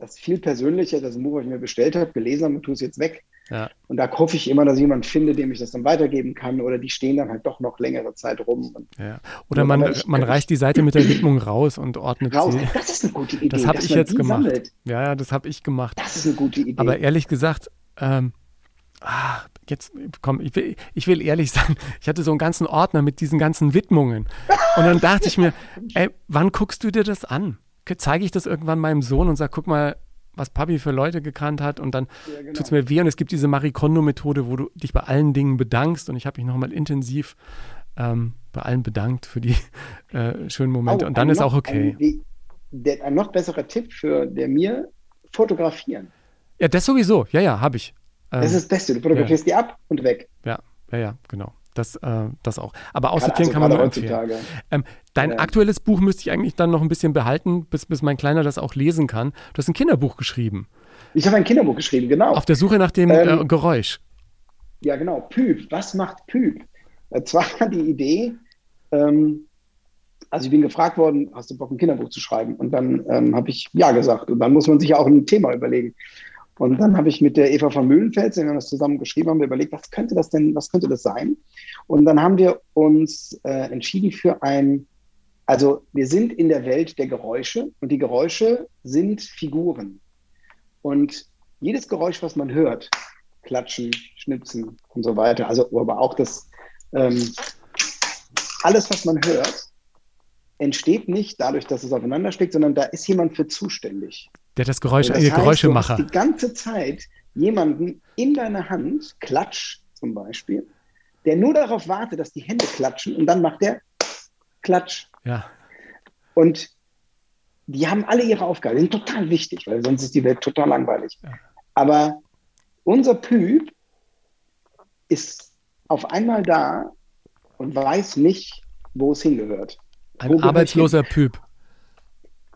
das viel persönlicher, das Buch, was ich mir bestellt habe, gelesen habe und tue es jetzt weg. ja. Und da hoffe ich immer, dass ich jemanden finde, dem ich das dann weitergeben kann oder die stehen dann halt doch noch längere Zeit rum. Ja. Oder man, man reicht die Seite mit der Widmung raus und ordnet raus, sie. das ist eine gute Idee. Das habe ich jetzt gemacht. Sammelt. Ja, ja, das habe ich gemacht. Das ist eine gute Idee. Aber ehrlich gesagt, ähm, ah, jetzt komm, ich will, ich will ehrlich sein, ich hatte so einen ganzen Ordner mit diesen ganzen Widmungen. Und dann dachte ich mir, ey, wann guckst du dir das an? Zeige ich das irgendwann meinem Sohn und sag, guck mal, was Papi für Leute gekannt hat und dann Ja, genau. tut es mir weh und es gibt diese Marie Kondo-Methode, wo du dich bei allen Dingen bedankst und ich habe mich nochmal intensiv ähm, bei allen bedankt für die äh, schönen Momente Oh, und dann ist noch- auch okay. Ein, der, ein noch besserer Tipp für der mir, fotografieren. ja, das sowieso, ja, ja, habe ich. Ähm, Das ist das Beste. Du fotografierst die ab und weg. ja, ja, ja, genau. Das, äh, das auch. Aber aussortieren also kann man nur gerade empfehlen. heutzutage. Ähm, dein Ja. aktuelles Buch müsste ich eigentlich dann noch ein bisschen behalten, bis, bis mein Kleiner das auch lesen kann. Du hast ein Kinderbuch geschrieben. Ich habe ein Kinderbuch geschrieben, genau. Auf der Suche nach dem Ähm, äh, Geräusch. Ja, genau. Püp. Was macht Püp? Äh, Zwar die Idee, ähm, also ich bin gefragt worden, hast du Bock, ein Kinderbuch zu schreiben? Und dann ähm, habe ich ja gesagt. Und dann muss man sich ja auch ein Thema überlegen. Und dann habe ich mit der Eva von Mühlenfels, wir das zusammen geschrieben haben, überlegt, was könnte das denn, was könnte das sein? Und dann haben wir uns äh, entschieden für ein, also wir sind in der Welt der Geräusche und die Geräusche sind Figuren. Und jedes Geräusch, was man hört, klatschen, schnipsen und so weiter, also aber auch das, ähm, alles, was man hört, entsteht nicht dadurch, dass es aufeinander steckt, sondern da ist jemand für zuständig. Der das Geräusch, Das heißt, Geräuschemacher. Du hast die ganze Zeit jemanden in deiner Hand, Klatsch zum Beispiel, der nur darauf wartet, dass die Hände klatschen und dann macht der Klatsch. Ja. Und die haben alle ihre Aufgabe, die sind total wichtig, weil sonst ist die Welt total langweilig. Ja. Aber unser Püp ist auf einmal da und weiß nicht, wo es hingehört. Ein arbeitsloser Püp.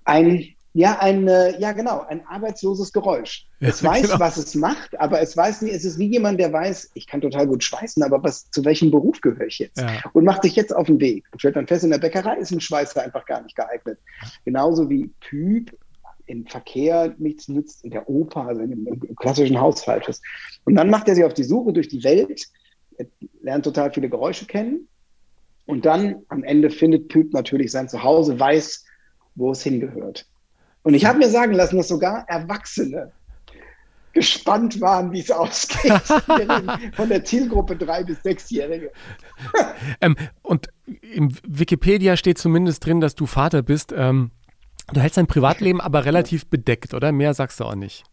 Ein, ja, ein, äh, ja, genau, ein arbeitsloses Geräusch. Ja, es weiß, genau. was es macht, aber es weiß nicht, es ist wie jemand, der weiß, ich kann total gut schweißen, aber was, zu welchem Beruf gehöre ich jetzt? Ja. Und macht sich jetzt auf den Weg. Und stellt dann fest, in der Bäckerei ist ein Schweißer einfach gar nicht geeignet. Genauso wie Typ im Verkehr nichts nützt, in der Oper, also im, im klassischen Haus falsch ist. Und dann macht er sich auf die Suche durch die Welt, er lernt total viele Geräusche kennen und dann am Ende findet Pyp natürlich sein Zuhause, weiß, wo es hingehört. Und ich habe mir sagen lassen, dass sogar Erwachsene gespannt waren, wie es ausgeht. Von der Zielgruppe drei bis sechsjährige. Ähm, und im Wikipedia steht zumindest drin, dass du Vater bist. Ähm, du hältst dein Privatleben aber relativ bedeckt, oder? Mehr sagst du auch nicht.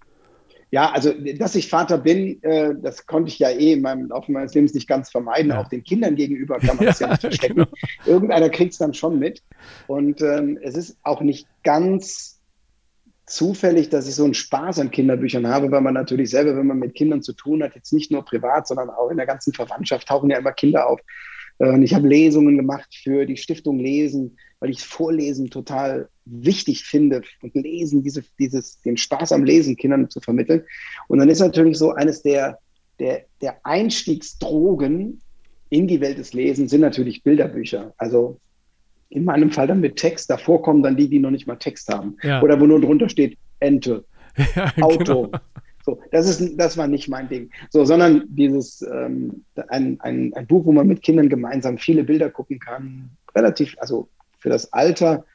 Ja, also dass ich Vater bin, äh, das konnte ich ja eh in meinem Laufe meines Lebens nicht ganz vermeiden. Ja. Auch den Kindern gegenüber kann man das ja, Ja, nicht verstecken. genau. Irgendeiner kriegt es dann schon mit. Und ähm, es ist auch nicht ganz zufällig, dass ich so einen Spaß an Kinderbüchern habe, weil man natürlich selber, wenn man mit Kindern zu tun hat, jetzt nicht nur privat, sondern auch in der ganzen Verwandtschaft tauchen ja immer Kinder auf. Äh, Und ich habe Lesungen gemacht für die Stiftung Lesen, weil ich Vorlesen total wichtig finde und Lesen, diese, dieses, den Spaß am Lesen Kindern zu vermitteln. Und dann ist natürlich so eines der, der, der Einstiegsdrogen in die Welt des Lesens sind natürlich Bilderbücher. Also in meinem Fall dann mit Text. Davor kommen dann die, die noch nicht mal Text haben. Ja. Oder wo nur drunter steht Ente, Ja, Auto. genau. So, das, ist, das war nicht mein Ding. So, sondern dieses ähm, ein, ein, ein Buch, wo man mit Kindern gemeinsam viele Bilder gucken kann. Relativ, also für das Alter,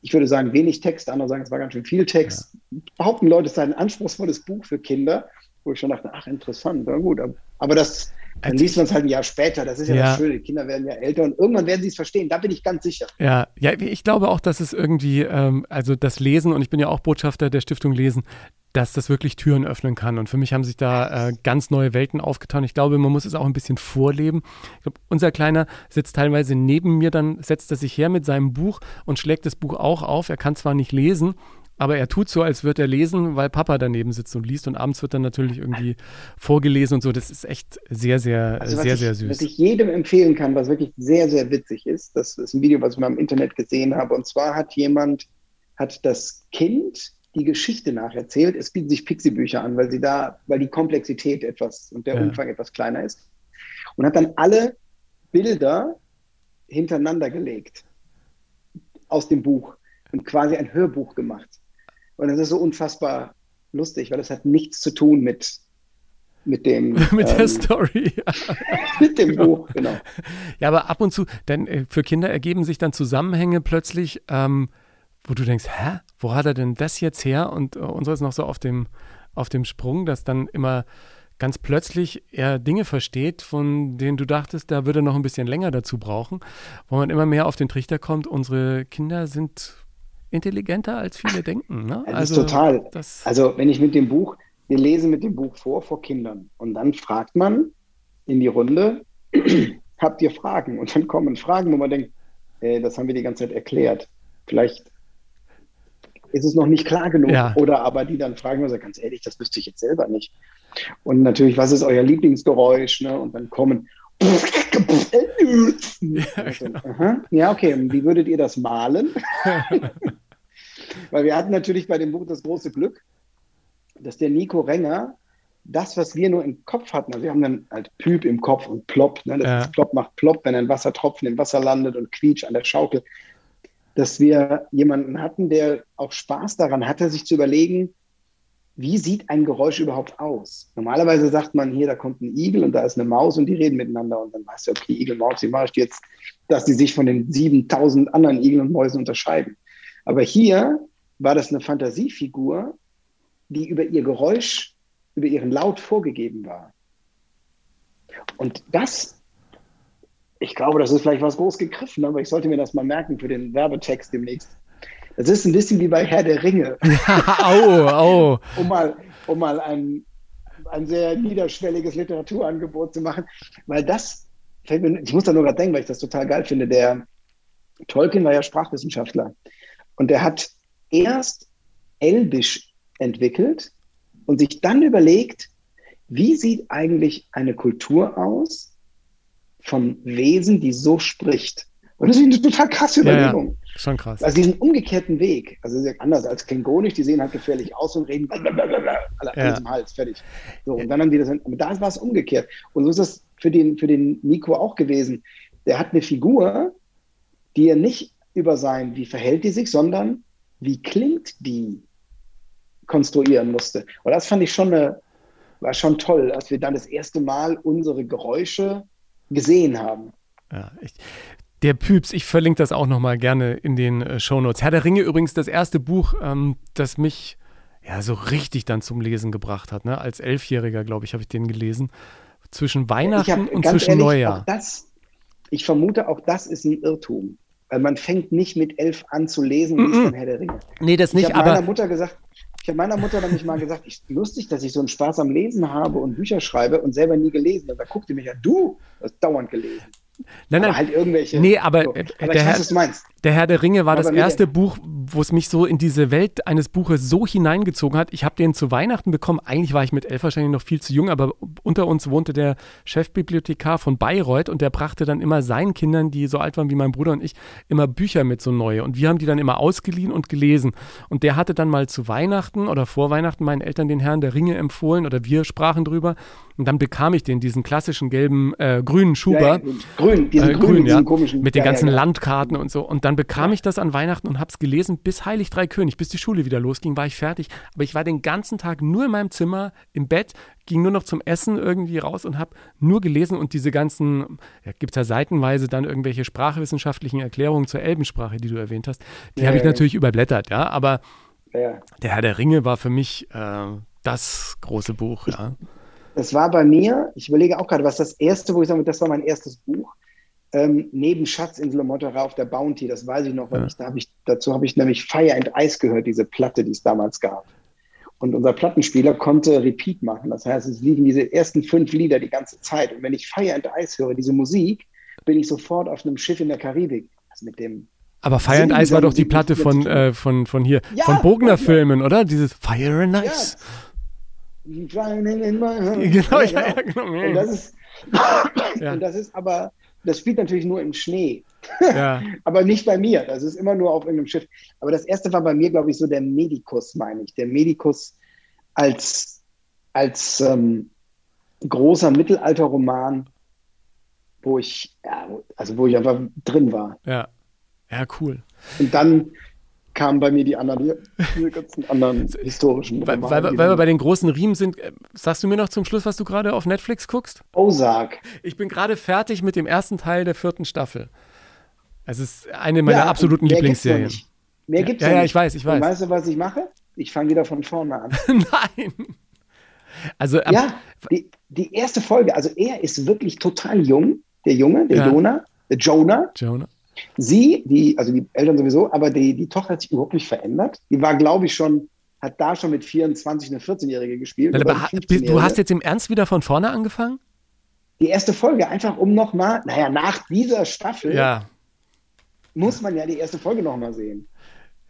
ich würde sagen, wenig Text, andere sagen, es war ganz schön viel Text. Behaupten Leute, es sei ein anspruchsvolles Buch für Kinder, wo ich schon dachte, ach, interessant, na gut. aber- Aber das, dann liest man es halt ein Jahr später. Das ist ja, Ja. das Schöne. Die Kinder werden ja älter und irgendwann werden sie es verstehen. Da bin ich ganz sicher. Ja, ja, ich glaube auch, dass es irgendwie, ähm, also das Lesen, und ich bin ja auch Botschafter der Stiftung Lesen, dass das wirklich Türen öffnen kann. Und für mich haben sich da äh, ganz neue Welten aufgetan. Ich glaube, man muss es auch ein bisschen vorleben. Ich glaube, unser Kleiner sitzt teilweise neben mir, dann setzt er sich her mit seinem Buch und schlägt das Buch auch auf. Er kann zwar nicht lesen, aber er tut so, als würde er lesen, weil Papa daneben sitzt und liest. Und abends wird dann natürlich irgendwie vorgelesen und so. Das ist echt sehr, sehr, Also sehr, ich, sehr süß. Was ich jedem empfehlen kann, was wirklich sehr, sehr witzig ist, das ist ein Video, was ich mal im Internet gesehen habe. Und zwar hat jemand, hat das Kind die Geschichte nacherzählt. Es bieten sich Pixie-Bücher an, weil sie da, weil die Komplexität etwas und der Ja. Umfang etwas kleiner ist. Und hat dann alle Bilder hintereinander gelegt aus dem Buch und quasi ein Hörbuch gemacht. Und das ist so unfassbar lustig, weil es hat nichts zu tun mit, mit dem, mit der ähm, Story. mit dem Buch, genau. Ja, aber ab und zu, denn äh, für Kinder ergeben sich dann Zusammenhänge plötzlich, ähm, wo du denkst, hä, wo hat er denn das jetzt her? Und äh, unser ist noch so auf dem, auf dem Sprung, dass dann immer ganz plötzlich er Dinge versteht, von denen du dachtest, da würde er noch ein bisschen länger dazu brauchen, wo man immer mehr auf den Trichter kommt, unsere Kinder sind intelligenter, als viele denken. Ne? Es ist total. Das, Also wenn ich mit dem Buch, wir lesen mit dem Buch vor vor Kindern und dann fragt man in die Runde, habt ihr Fragen? Und dann kommen Fragen, wo man denkt, äh, das haben wir die ganze Zeit erklärt. Vielleicht ist es noch nicht klar genug. Ja. Oder aber die dann fragen, also ganz ehrlich, das wüsste ich jetzt selber nicht. Und natürlich, was ist euer Lieblingsgeräusch? Ne? Und dann kommen. Ja, genau. Aha. ja, okay. Wie würdet ihr das malen? Weil wir hatten natürlich bei dem Buch das große Glück, dass der Nico Renger das, was wir nur im Kopf hatten, also wir haben dann halt Püp im Kopf und Plopp, ne? das Ja. ist Plopp macht Plopp, wenn ein Wassertropfen im Wasser landet und quietscht an der Schaukel, dass wir jemanden hatten, der auch Spaß daran hatte, sich zu überlegen, wie sieht ein Geräusch überhaupt aus? Normalerweise sagt man hier, da kommt ein Igel und da ist eine Maus und die reden miteinander und dann weißt du, okay, Igel, Maus, wie mache ich jetzt, dass die sich von den 7000 anderen Igeln und Mäusen unterscheiden. Aber hier war das eine Fantasiefigur, die über ihr Geräusch, über ihren Laut vorgegeben war. Und das, ich glaube, das ist vielleicht was groß gegriffen, aber ich sollte mir das mal merken für den Werbetext demnächst. Das ist ein bisschen wie bei Herr der Ringe, au, au. um mal, um mal ein, ein sehr niederschwelliges Literaturangebot zu machen, weil das, ich muss da nur gerade denken, weil ich das total geil finde, der Tolkien war ja Sprachwissenschaftler und der hat erst Elbisch entwickelt und sich dann überlegt, wie sieht eigentlich eine Kultur aus von Wesen, die so spricht? Und das ist eine total krasse Ja, ja. Überlegung. Schon krass. Also diesen umgekehrten Weg, also sehr anders als Klingonisch, die sehen halt gefährlich aus und reden blablabla, alle Ja. alles im Hals, fertig. So, und dann haben die das, aber da war es umgekehrt. Und so ist es für den, für den Nico auch gewesen. Der hat eine Figur, die er nicht über sein, wie verhält die sich, sondern wie klingt die, konstruieren musste. Und das fand ich schon eine, war schon toll, als wir dann das erste Mal unsere Geräusche gesehen haben. Ja, ich, der Püps, ich verlinke das auch nochmal gerne in den äh, Shownotes. Herr der Ringe übrigens das erste Buch, ähm, das mich ja so richtig dann zum Lesen gebracht hat. Ne? Als Elfjähriger, glaube ich, habe ich den gelesen. Zwischen Weihnachten hab, und zwischen ehrlich, Neujahr. Das, ich vermute, auch das ist ein Irrtum. Weil man fängt nicht mit elf an zu lesen, wie es dann Herr der Ringe. Nee, das Ich nicht, habe meiner aber Mutter gesagt, ich habe meiner Mutter nämlich mal gesagt, ich lustig, dass ich so einen Spaß am Lesen habe und Bücher schreibe und selber nie gelesen. Und da guckte mich ja, du hast dauernd gelesen. Nein, Aber nein, halt irgendwelche. Nee, aber, so. äh, aber der Herr- weiß, meinst. Der Herr der Ringe war Aber das erste Buch, wo es mich so in diese Welt eines Buches so hineingezogen hat. Ich habe den zu Weihnachten bekommen. Eigentlich war ich mit elf wahrscheinlich noch viel zu jung, aber unter uns wohnte der Chefbibliothekar von Bayreuth und der brachte dann immer seinen Kindern, die so alt waren wie mein Bruder und ich, immer Bücher mit so neue. Und wir haben die dann immer ausgeliehen und gelesen. Und der hatte dann mal zu Weihnachten oder vor Weihnachten meinen Eltern den Herrn der Ringe empfohlen oder wir sprachen drüber. Und dann bekam ich den, diesen klassischen gelben, äh, grünen Schuber. Ja, ja, grün, diesen Äh, grün, grün, mit diesen ja. komischen. Mit den ganzen. Landkarten und so. Und dann bekam ich das an Weihnachten und habe es gelesen bis Heilig Drei König, bis die Schule wieder losging, war ich fertig. Aber ich war den ganzen Tag nur in meinem Zimmer, im Bett, ging nur noch zum Essen irgendwie raus und habe nur gelesen und diese ganzen, ja, gibt es ja seitenweise dann irgendwelche sprachwissenschaftlichen Erklärungen zur Elbensprache, die du erwähnt hast. Die Ja, habe ich ja. natürlich überblättert, ja. Aber der Herr der Ringe war für mich äh, das große Buch, ja. Das war bei mir, ich überlege auch gerade, was das erste, wo ich sage, das war mein erstes Buch. Ähm, neben Schatzinsel und Monterey auf der Bounty, das weiß ich noch, weil Ja. ich, da hab ich, dazu habe ich nämlich Fire and Ice gehört, diese Platte, die es damals gab. Und unser Plattenspieler konnte Repeat machen. Das heißt, es liefen diese ersten fünf Lieder die ganze Zeit. Und wenn ich Fire and Ice höre, diese Musik, bin ich sofort auf einem Schiff in der Karibik. Also mit dem, Aber Fire and Ice war doch die Platte von, äh, von, von hier, Ja, von Bogner Bogner. Filmen, oder? Dieses Fire and ja, Ice. Flying in my heart. Genau, ja, ja, genau. Und das ist, Ja. und das ist aber, das spielt natürlich nur im Schnee. Ja. aber nicht bei mir. Das ist immer nur auf irgendeinem Schiff. Aber das erste war bei mir, glaube ich, so der Medikus, meine ich. Der Medikus als, als ähm, großer Mittelalterroman, wo ich, ja, also wo ich einfach drin war. Ja. Ja, cool. Und dann kamen bei mir die anderen, die, ganzen anderen historischen Weil, weil, weil wir bei den großen Riemen sind, äh, sagst du mir noch zum Schluss, was du gerade auf Netflix guckst? Ozark. Ich bin gerade fertig mit dem ersten Teil der vierten Staffel. Es ist eine meiner Ja, absoluten mehr gibt's Lieblingsserien. nicht. Mehr Ja, gibt's ja, ja, nicht. ich weiß, ich weiß. Und weißt du, was ich mache? Ich fange wieder von vorne an. Nein. Also, Ja, die, die erste Folge, also er ist wirklich total jung, der Junge, der Ja. Jonah, der Jonah, Jonah. Sie, die, also die Eltern sowieso, aber die, die Tochter hat sich überhaupt nicht verändert. Die war, glaube ich, schon, hat da schon mit 24 eine 14-Jährige gespielt. Aber oder ha- eine 15-Jährige. du hast jetzt im Ernst wieder von vorne angefangen? die erste Folge einfach um nochmal, naja, nach dieser Staffel Ja. muss man ja die erste Folge nochmal sehen.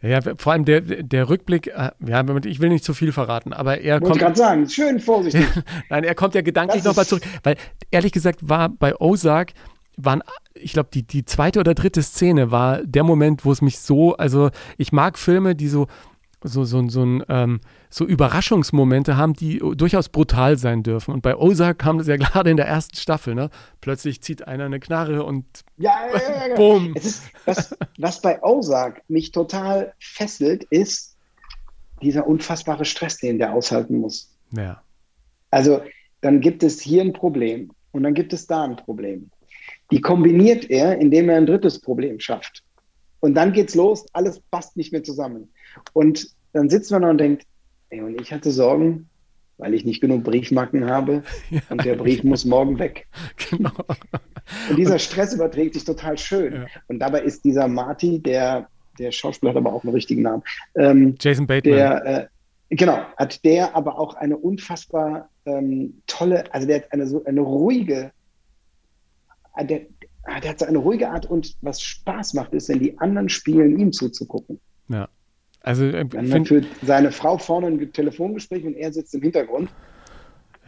Ja, vor allem der, der Rückblick, äh, ja, ich will nicht zu viel verraten, aber er Wollte ich kommt, gerade sagen, schön vorsichtig. nein, er kommt ja gedanklich nochmal zurück, weil ehrlich gesagt war bei Ozark, waren, ich glaube, die, die zweite oder dritte Szene war der Moment, wo es mich so, also ich mag Filme, die so, so, so, so, ein, ähm, so Überraschungsmomente haben, die durchaus brutal sein dürfen. Und bei Ozark kam das ja gerade in der ersten Staffel, ne? Plötzlich zieht einer eine Knarre und Ja, ja, ja, ja. Bumm. Es ist, was, was bei Ozark mich total fesselt, ist dieser unfassbare Stress, den der aushalten muss. ja. Also dann gibt es hier ein Problem und dann gibt es da ein Problem. Die kombiniert er, indem er ein drittes Problem schafft. Und dann geht's los, alles passt nicht mehr zusammen. Und dann sitzt man da und denkt, ey, und ich hatte Sorgen, weil ich nicht genug Briefmarken habe und der Brief muss morgen weg. Genau. Und dieser Stress überträgt sich total schön. Ja. Und dabei ist dieser Marty, der, der Schauspieler hat aber auch einen richtigen Namen, ähm, Jason Bateman. der, äh, genau, hat der aber auch eine unfassbar ähm, tolle, also der hat eine so eine ruhige, der, ah, der hat so eine ruhige Art und was Spaß macht, ist, wenn die anderen spielen, ihm zuzugucken. ja. Also äh, Dann führt seine Frau vorne ein Telefongespräch und er sitzt im Hintergrund.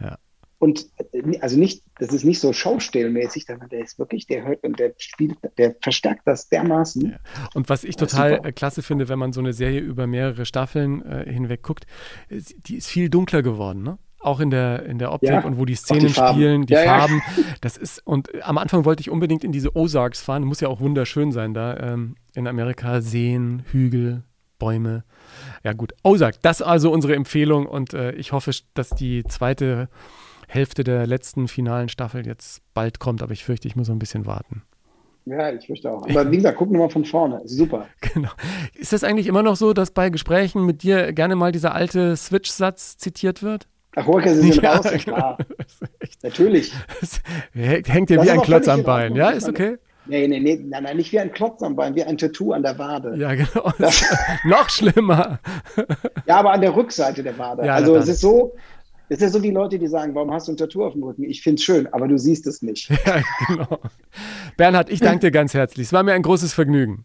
Ja. Und äh, also nicht, das ist nicht so showstellmäßig, sondern der ist wirklich, der hört und der spielt, der verstärkt das dermaßen. Und was ich total äh, klasse finde, wenn man so eine Serie über mehrere Staffeln äh, hinweg guckt, äh, die ist viel dunkler geworden, ne? Auch in der, in der Optik Ja, und wo die die Szenen Farben. spielen, die Ja, ja. Farben. Das ist, und am Anfang wollte ich unbedingt in diese Ozarks fahren. Muss ja auch wunderschön sein da ähm, in Amerika. Seen, Hügel, Bäume. Ja, gut. Ozark, das also unsere Empfehlung und äh, ich hoffe, dass die zweite Hälfte der letzten finalen Staffel jetzt bald kommt, aber ich fürchte, ich muss noch ein bisschen warten. Ja, ich fürchte auch. Aber wie gesagt, guck nochmal von vorne. Super. Genau. Ist das eigentlich immer noch so, dass bei Gesprächen mit dir gerne mal dieser alte Switch-Satz zitiert wird? Ach, Sie sind Ja, raus, ja genau. klar. Natürlich. Hängt dir wie ein Klotz am in Bein. Ja, ist okay? Nee, nee, nee, nein, nein, nicht wie ein Klotz am Bein, wie ein Tattoo an der Wade. Ja, genau. Das- noch schlimmer. Ja, aber an der Rückseite der Wade. Ja, also es ist so, es ist so wie Leute, die sagen, warum hast du ein Tattoo auf dem Rücken? Ich finde es schön, aber du siehst es nicht. Ja, genau. Bernhard, ich danke dir ganz herzlich. Es war mir ein großes Vergnügen.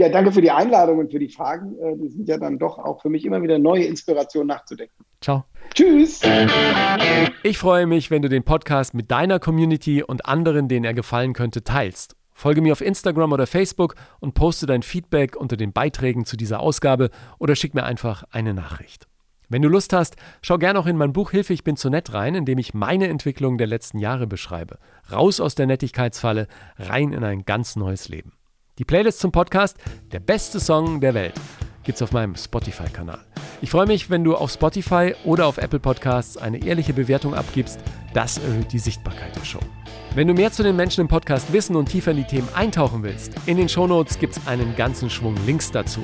Ja, danke für die Einladung und für die Fragen. Äh, Die sind ja dann doch auch für mich immer wieder neue Inspiration nachzudenken. Ciao. Tschüss. Ich freue mich, wenn du den Podcast mit deiner Community und anderen, denen er gefallen könnte, teilst. Folge mir auf Instagram oder Facebook und poste dein Feedback unter den Beiträgen zu dieser Ausgabe oder schick mir einfach eine Nachricht. Wenn du Lust hast, schau gerne auch in mein Buch Hilfe, ich bin zu nett rein, in dem ich meine Entwicklung der letzten Jahre beschreibe. Raus aus der Nettigkeitsfalle, rein in ein ganz neues Leben. Die Playlist zum Podcast, der beste Song der Welt, gibt's auf meinem Spotify-Kanal. Ich freue mich, wenn du auf Spotify oder auf Apple Podcasts eine ehrliche Bewertung abgibst. Das erhöht die Sichtbarkeit der Show. Wenn du mehr zu den Menschen im Podcast wissen und tiefer in die Themen eintauchen willst, in den Shownotes gibt's einen ganzen Schwung Links dazu.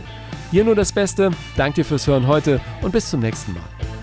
Hier nur das Beste, danke dir fürs Hören heute und bis zum nächsten Mal.